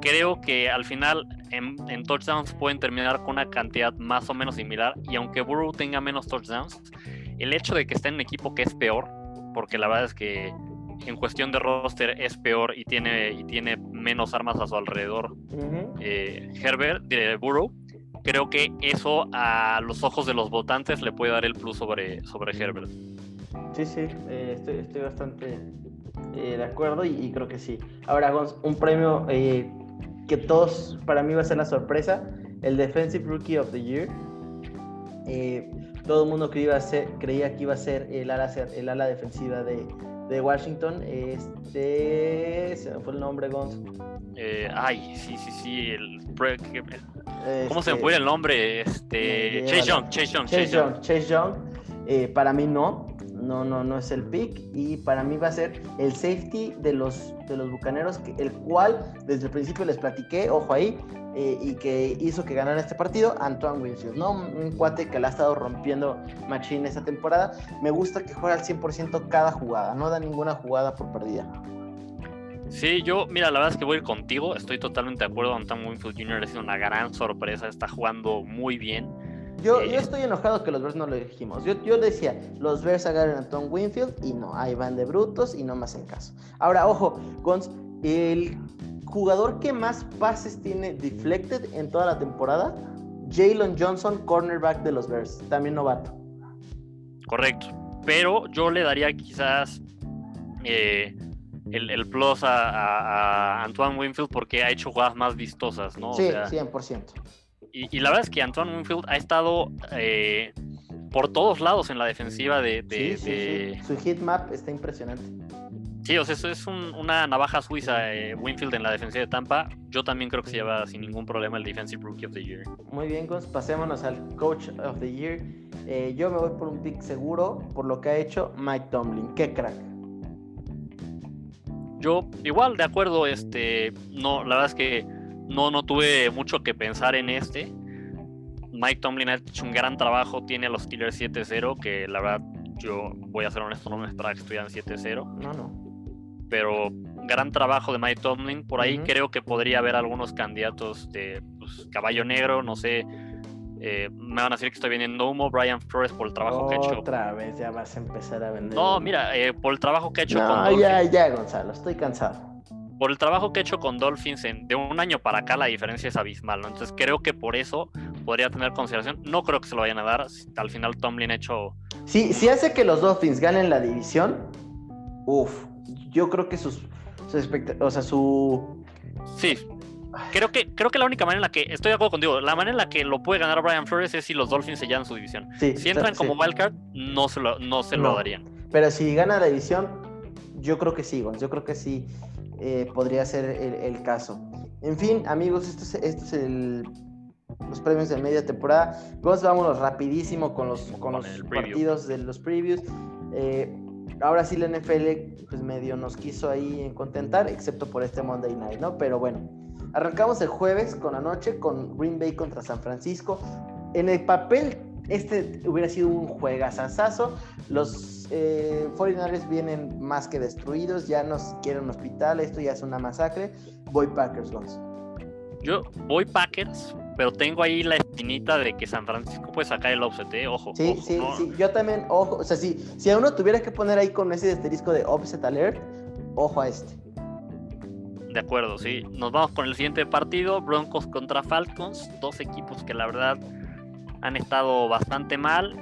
creo que al final en, touchdowns pueden terminar con una cantidad más o menos similar. Y aunque Burrow tenga menos touchdowns, el hecho de que esté en un equipo que es peor, porque la verdad es que en cuestión de roster es peor y tiene, y tiene menos armas a su alrededor, eh, Herbert, de Burrow, creo que eso a los ojos de los votantes le puede dar el plus sobre, sobre Herbert. Sí, sí, eh, estoy, bastante eh, de acuerdo y, creo que sí. Ahora, un premio que todos, para mí va a ser la sorpresa, el Defensive Rookie of the Year. Eh, todo el mundo que iba a ser, creía que iba a ser el ala, el ala defensiva de, de Washington. Este. Se me fue el nombre, Gonz. Eh, ay, sí, sí, sí. El, ¿Cómo se me fue el nombre? Este, Chase Young, Chase Young. Chase, Young. Chase Young. Eh, para mí no no, no, no es el pick. Y para mí va a ser el safety de los, de los bucaneros, el cual desde el principio les platiqué, ojo ahí, eh, y que hizo que ganara este partido, Antoine Winfield, ¿no? Un cuate que le ha estado rompiendo Machine esta temporada. Me gusta que juegue al 100% cada jugada, no da ninguna jugada por perdida. Sí, yo, mira, la verdad es que voy a ir contigo. Estoy totalmente de acuerdo. Antoine Winfield Jr. ha sido una gran sorpresa. Está jugando muy bien. Yo, yo estoy enojado que los Bears no lo dijimos. Yo, yo decía, los Bears agarran a Tom Winfield y no, ahí van de brutos y no más en caso. Ahora, ojo, Gons, el jugador que más pases tiene deflected en toda la temporada, Jalen Johnson, cornerback de los Bears, también novato. Correcto, pero yo le daría quizás eh, el, plus a, a, Antoine Winfield porque ha hecho jugadas más vistosas, ¿no? Sí, 100% y, la verdad es que Antoine Winfield ha estado eh, por todos lados en la defensiva de... de, sí, sí, Su hit map está impresionante. Sí, o sea, eso es una navaja suiza eh, Winfield en la defensiva de Tampa. Yo también creo que se lleva sin ningún problema el Defensive Rookie of the Year. Muy bien, Gus, pasémonos al Coach of the Year. Eh, yo me voy por un pick seguro por lo que ha hecho Mike Tomlin. Qué crack. Yo, igual, de acuerdo, este, no, la verdad es que no, no tuve mucho que pensar en este. Mike Tomlin ha hecho un gran trabajo, tiene a los Steelers 7-0, que la verdad yo voy a ser honesto, no me esperaba que estuvieran 7-0. No, no pero gran trabajo de Mike Tomlin. Por ahí creo que podría haber algunos candidatos de pues, caballo negro, no sé. Eh, me van a decir que estoy vendiendo humo, Brian Flores, por el trabajo que ha hecho. Otra vez ya vas a empezar a vender. No, mira, eh, por el trabajo que ha hecho no, con ya, ya, Gonzalo, estoy cansado. Por el trabajo que ha hecho con Dolphins en, de un año para acá, la diferencia es abismal, ¿no? Entonces creo que por eso podría tener consideración. No creo que se lo vayan a dar. Al final Tomlin ha hecho. Sí, si hace que los Dolphins ganen la división, uff, yo creo que sus, o sea, su... Sí, creo que, creo que la única manera en la que, estoy de acuerdo contigo, la manera en la que lo puede ganar Brian Flores es si los Dolphins se llevan su división. si entran como wildcard, no se lo, no se lo darían. Pero si gana la división, yo creo que sí, yo creo que sí eh, podría ser el, caso. En fin, amigos, esto es, esto es el, los premios de media temporada. Vamos, vámonos rapidísimo con los, con, los partidos de los previews. Eh, ahora sí la NFL pues medio nos quiso ahí contentar, excepto por este Monday Night, ¿no? Pero bueno, arrancamos el jueves con la noche con Green Bay contra San Francisco. En el papel este hubiera sido un juegazazazo. Los eh, 49ers vienen más que destruidos, ya nos quieren un hospital, esto ya es una masacre. Voy Packers, Gonz. Yo voy Packers, pero tengo ahí la espinita de que San Francisco puede sacar el offset, ¿eh? ojo. Sí, sí, sí, yo también, ojo, o sea, si, si a uno tuviera que poner ahí con ese asterisco de offset alert, ojo a este. De acuerdo, sí. Nos vamos con el siguiente partido, Broncos contra Falcons, dos equipos que la verdad han estado bastante mal.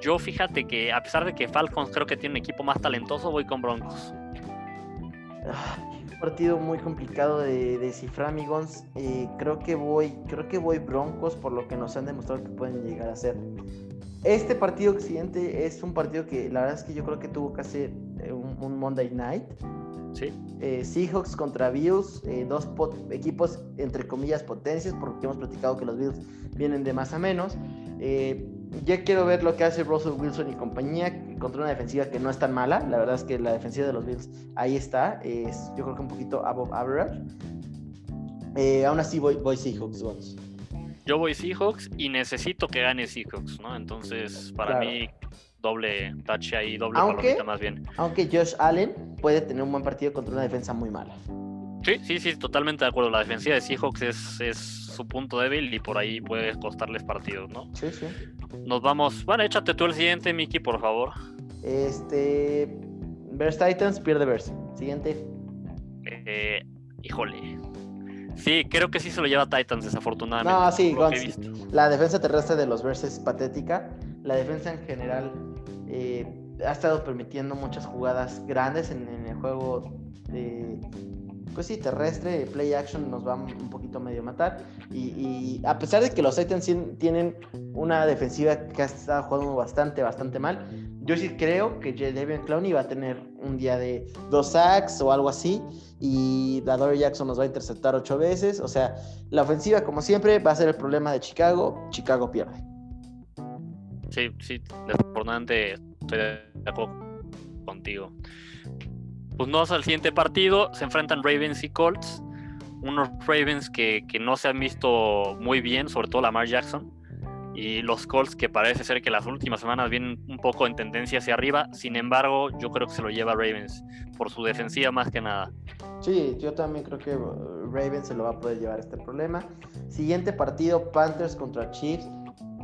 Yo fíjate que a pesar de que Falcons creo que tiene un equipo más talentoso, voy con Broncos. Ah, partido muy complicado de descifrar, amigos. Eh, creo que voy, creo que voy Broncos por lo que nos han demostrado que pueden llegar a ser. Este partido siguiente es un partido que la verdad es que yo creo que tuvo hacer eh, un, Monday Night. Sí. Eh, Seahawks contra Bills, dos equipos entre comillas potencias, porque hemos platicado que los Bills vienen de más a menos. ya quiero ver lo que hace Russell Wilson y compañía contra una defensiva que no es tan mala. La verdad es que la defensiva de los Bills ahí está. Es, yo creo que un poquito above average. Eh, aún así voy, voy Seahawks, vamos. Yo voy Seahawks y necesito que gane Seahawks, ¿no? Entonces, para mí, doble touch ahí, doble aunque, más bien. Aunque Josh Allen puede tener un buen partido contra una defensa muy mala. Sí, sí, sí, totalmente de acuerdo. La defensiva de Seahawks es, es su punto débil y por ahí puede costarles partidos, ¿no? Sí, sí. Nos vamos. Bueno, échate tú el siguiente, Mickey, por favor. Este. Bears Titans pierde Bears. Siguiente. Eh, híjole. Sí, creo que sí se lo lleva Titans, desafortunadamente. No, sí, la defensa terrestre de los Bears es patética. La defensa en general eh, ha estado permitiendo muchas jugadas grandes en, el juego de, pues sí, terrestre, play action nos va un poquito medio a matar. Y, a pesar de que los Titans tienen una defensiva que ha estado jugando bastante, bastante mal, yo sí creo que Devian Clowney va a tener un día de dos sacks o algo así. Y Dadore Jackson nos va a interceptar ocho veces. O sea, la ofensiva, como siempre, va a ser el problema de Chicago. Chicago pierde. Sí, sí, desafortunadamente estoy de acuerdo contigo pues no al siguiente partido, se enfrentan Ravens y Colts, unos Ravens que, no se han visto muy bien, sobre todo Lamar Jackson, y los Colts que parece ser que las últimas semanas vienen un poco en tendencia hacia arriba, sin embargo yo creo que se lo lleva Ravens por su defensiva más que nada. Sí, yo también creo que Ravens se lo va a poder llevar este problema. Siguiente partido, Panthers contra Chiefs.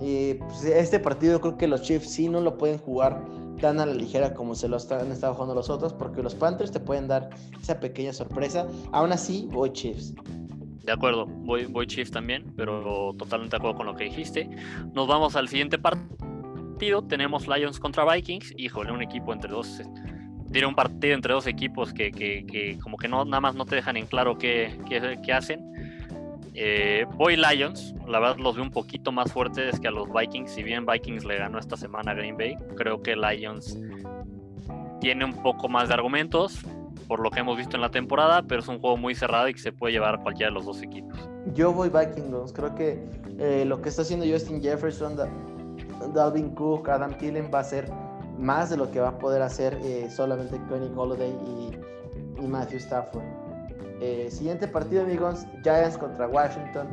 Y pues, este partido creo que los Chiefs sí no lo pueden jugar tan a la ligera como se lo han estado jugando los otros, porque los Panthers te pueden dar esa pequeña sorpresa. Aún así, voy Chiefs. De acuerdo, voy, voy Chiefs también, pero totalmente de acuerdo con lo que dijiste. Nos vamos al siguiente partido. Tenemos Lions contra Vikings. Híjole, un equipo entre dos. Tiene un partido entre dos equipos que, como que no nada más no te dejan en claro qué hacen. Eh, voy Lions, la verdad los veo un poquito más fuertes que a los Vikings. Si bien Vikings le ganó esta semana a Green Bay, creo que Lions tiene un poco más de argumentos por lo que hemos visto en la temporada, pero es un juego muy cerrado y que se puede llevar a cualquiera de los dos equipos. Yo voy Vikings, creo que eh, lo que está haciendo Justin Jefferson, Dalvin Cook, Adam Thielen va a ser más de lo que va a poder hacer eh, solamente Connie Holiday y, Matthew Stafford. Eh, siguiente partido, amigos, Giants contra Washington.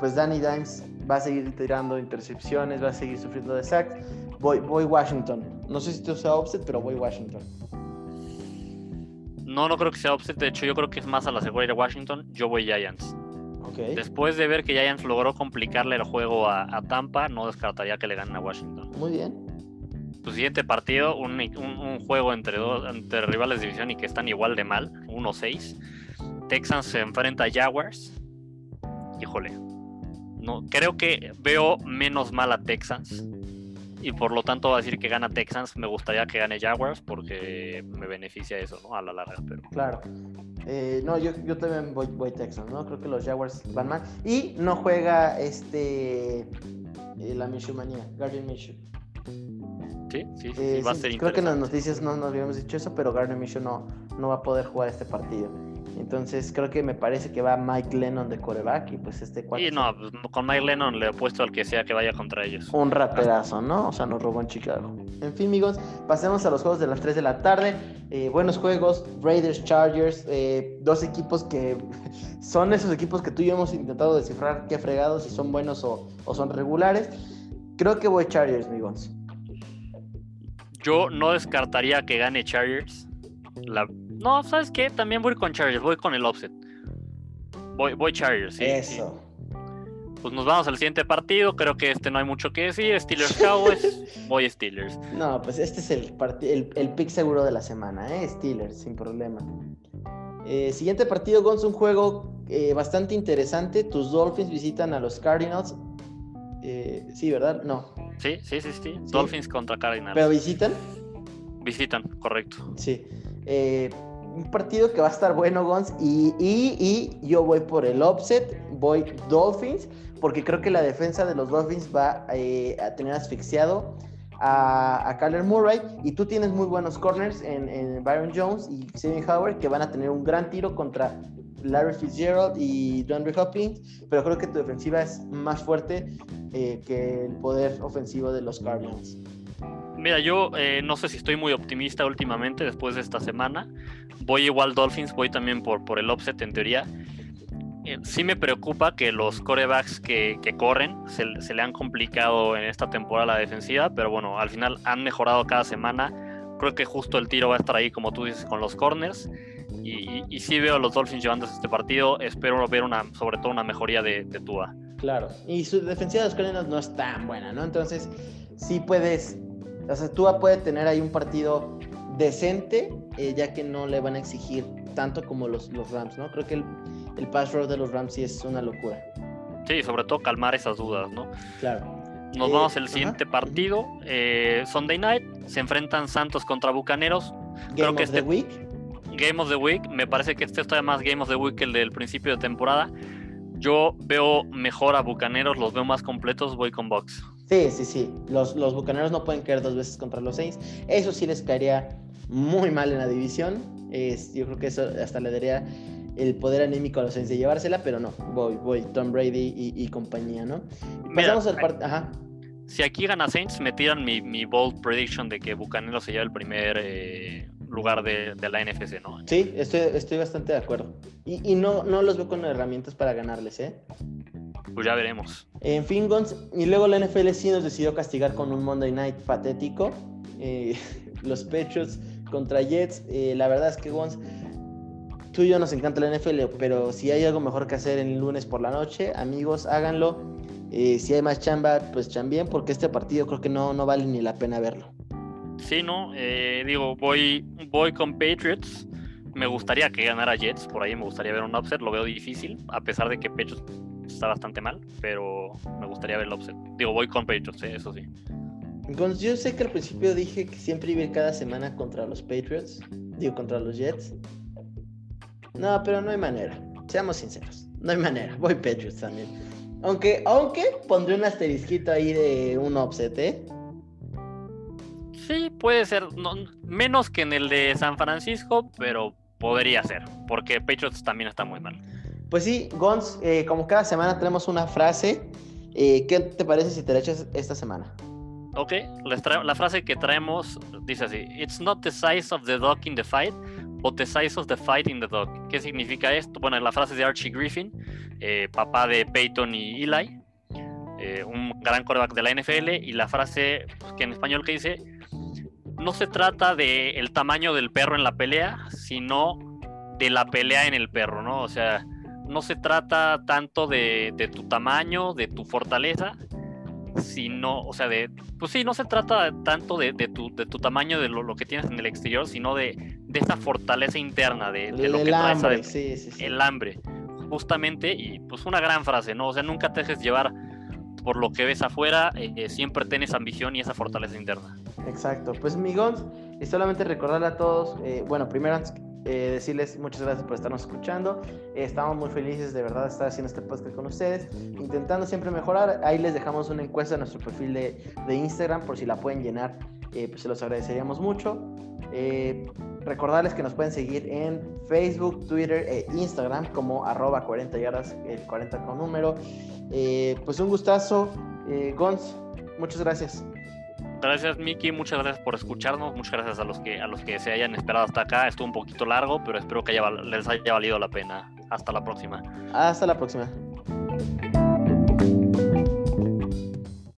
pues Danny Dimes va a seguir tirando intercepciones, va a seguir sufriendo de sacks. Voy, voy Washington. No sé si esto sea offset, pero voy Washington. No, no creo que sea offset. De hecho, yo creo que es más a la seguridad de Washington. Yo voy Giants. Después de ver que Giants logró complicarle el juego a, Tampa, no descartaría que le ganen a Washington. Muy bien. Tu siguiente partido, un, juego entre, rivales de división y que están igual de mal, 1-6. Texans se enfrenta a Jaguars. Híjole. No, creo que veo menos mal a Texans y por lo tanto va a decir que gana Texans. Me gustaría que gane Jaguars porque me beneficia eso, ¿no? A la larga. Pero... Claro. Eh, no, yo, yo también voy, voy, Texans, ¿no? Creo que los Jaguars van mal. Y no juega este eh, la Minshew manía, Guardian Minshew. Sí, sí, sí, eh, va a ser Creo que en las noticias no nos habíamos dicho eso, pero Gardner Minshew no, no va a poder jugar este partido. Entonces creo que me parece que va Mike Lennon de coreback y pues este cuatro. Y no, pues, con Mike Lennon le he puesto al que sea que vaya contra ellos. Un raperazo, ¿no? O sea, nos robó en Chicago. En fin, amigos, pasemos a los juegos de las 3 de la tarde. Eh, buenos juegos, Raiders, Chargers, eh, dos equipos que [LAUGHS] son esos equipos que tú y yo hemos intentado descifrar qué fregados, si son buenos o, son regulares. Creo que voy Chargers, amigos. Yo no descartaría que gane Chargers. La, no, ¿sabes qué? También voy con Chargers, voy con el offset. Voy, voy Chargers, sí. Eso. Pues nos vamos al siguiente partido. Creo que este no hay mucho que decir. Steelers Cowboys, [LAUGHS] voy Steelers. No, pues este es el, el, el pick seguro de la semana, ¿eh? Steelers, sin problema. Eh, siguiente partido, Gonz, un juego eh, bastante interesante. Tus Dolphins visitan a los Cardinals. Eh, sí, ¿verdad? No. Sí, sí, sí, sí, Dolphins contra Cardinals. ¿Pero visitan? Visitan, correcto. Sí. Eh, un partido que va a estar bueno, Gons. Y, y, yo voy por el offset, voy Dolphins, porque creo que la defensa de los Dolphins va eh, a tener asfixiado a, a Kyler Murray. Y tú tienes muy buenos corners en, Byron Jones y Sammy Howard, que van a tener un gran tiro contra Larry Fitzgerald y DeAndre Hopkins. Pero creo que tu defensiva es más fuerte eh, que el poder ofensivo de los Cardinals. Mira, yo eh, no sé si estoy muy optimista últimamente después de esta semana. Voy igual Dolphins, voy también por, por el offset en teoría. Eh, sí me preocupa que los corebacks que, corren se, le han complicado en esta temporada la defensiva, pero bueno, al final han mejorado cada semana. Creo que justo el tiro va a estar ahí, como tú dices, con los corners. Y, y, sí veo a los Dolphins llevándose este partido. Espero ver una, sobre todo una mejoría de, de Tua. Claro, y su defensiva de los Cardinals no es tan buena, ¿no? Entonces, sí puedes o sea, Tua puede tener ahí un partido decente, eh, ya que no le van a exigir tanto como los, los Rams, ¿no? Creo que el, el pass roll de los Rams sí es una locura. Sí, sobre todo calmar esas dudas, ¿no? Claro. Nos vamos al siguiente partido. Eh, Sunday night se enfrentan Santos contra Bucaneros. Game Creo que of este, the Week. Game of the Week. Me parece que este está más Game of the Week que el del principio de temporada. Yo veo mejor a Bucaneros, los veo más completos, voy con Box. Sí, sí, sí. Los, los Bucaneros no pueden caer dos veces contra los Saints. Eso sí les caería muy mal en la división. yo creo que eso hasta le daría el poder anímico a los Saints de llevársela, pero no, voy, voy, Tom Brady y, compañía, ¿no? Pasamos al partido. Ajá. Si aquí gana Saints, me tiran mi, mi, bold prediction de que Bucaneros se lleva el primer eh, lugar de, de, la NFC, ¿no? Sí, estoy, estoy bastante de acuerdo. Y, y, no, no los veo con herramientas para ganarles, ¿eh? Pues ya veremos. En fin, Gons, y luego la NFL sí nos decidió castigar con un Monday Night patético. Eh, [LAUGHS] los Patriots contra Jets. Eh, la verdad es que, Gons, tú y yo nos encanta la NFL, pero si hay algo mejor que hacer el lunes por la noche, amigos, háganlo. Eh, si hay más chamba, pues chambien, porque este partido creo que no, no vale ni la pena verlo. Sí, no, digo, voy, voy con Patriots. Me gustaría que ganara Jets, por ahí me gustaría ver un upset, lo veo difícil, a pesar de que Patriots está bastante mal, pero me gustaría ver el offset. Digo, voy con Patriots, ¿eh? eso sí. Yo sé que al principio dije que siempre iba cada semana contra los Patriots, digo, contra los Jets. No, pero no hay manera, seamos sinceros. no hay manera. Voy Patriots también. Aunque, aunque pondré un asterisquito ahí de un offset, ¿eh? Sí, puede ser. menos que en el de San Francisco, pero podría ser. Porque Patriots también está muy mal. Pues sí, Gons, eh, como cada semana tenemos una frase. Eh, ¿Qué te parece si te la echas esta semana? Ok, la frase que traemos dice así: It's not the size of the dog in the fight, but the size of the fight in the dog. ¿Qué significa esto? Bueno, la frase de Archie Griffin, eh, papá de Peyton y Eli, un gran coreback de la NFL, y la frase pues, que en español que dice: No se trata del el tamaño del perro en la pelea, sino de la pelea en el perro, ¿no? O sea, no se trata tanto de, tu tamaño, de tu fortaleza, sino, o sea, de, pues sí, no se trata tanto de, tu, de tu tamaño, de lo, que tienes en el exterior, sino de, de esa fortaleza interna, de, lo que traes hambre, sí, sí, el hambre, justamente, y pues una gran frase, ¿no? O sea, nunca te dejes llevar por lo que ves afuera, eh, siempre tienes ambición y esa fortaleza interna. Exacto, pues migons, y solamente recordarle a todos, eh, bueno, primero antes eh, decirles muchas gracias por estarnos escuchando. estamos muy felices de verdad de estar haciendo este podcast con ustedes, intentando siempre mejorar. Ahí les dejamos una encuesta en nuestro perfil de, de Instagram por si la pueden llenar, eh, pues se los agradeceríamos mucho. Eh, recordarles que nos pueden seguir en Facebook, Twitter e Instagram como arroba 40 yardas, el 40 con número. pues un gustazo. Gons, muchas gracias. Gracias, Miki. Muchas gracias por escucharnos. Muchas gracias a los que a los que se hayan esperado hasta acá. Estuvo un poquito largo, pero espero que les haya valido la pena. Hasta la próxima. Hasta la próxima.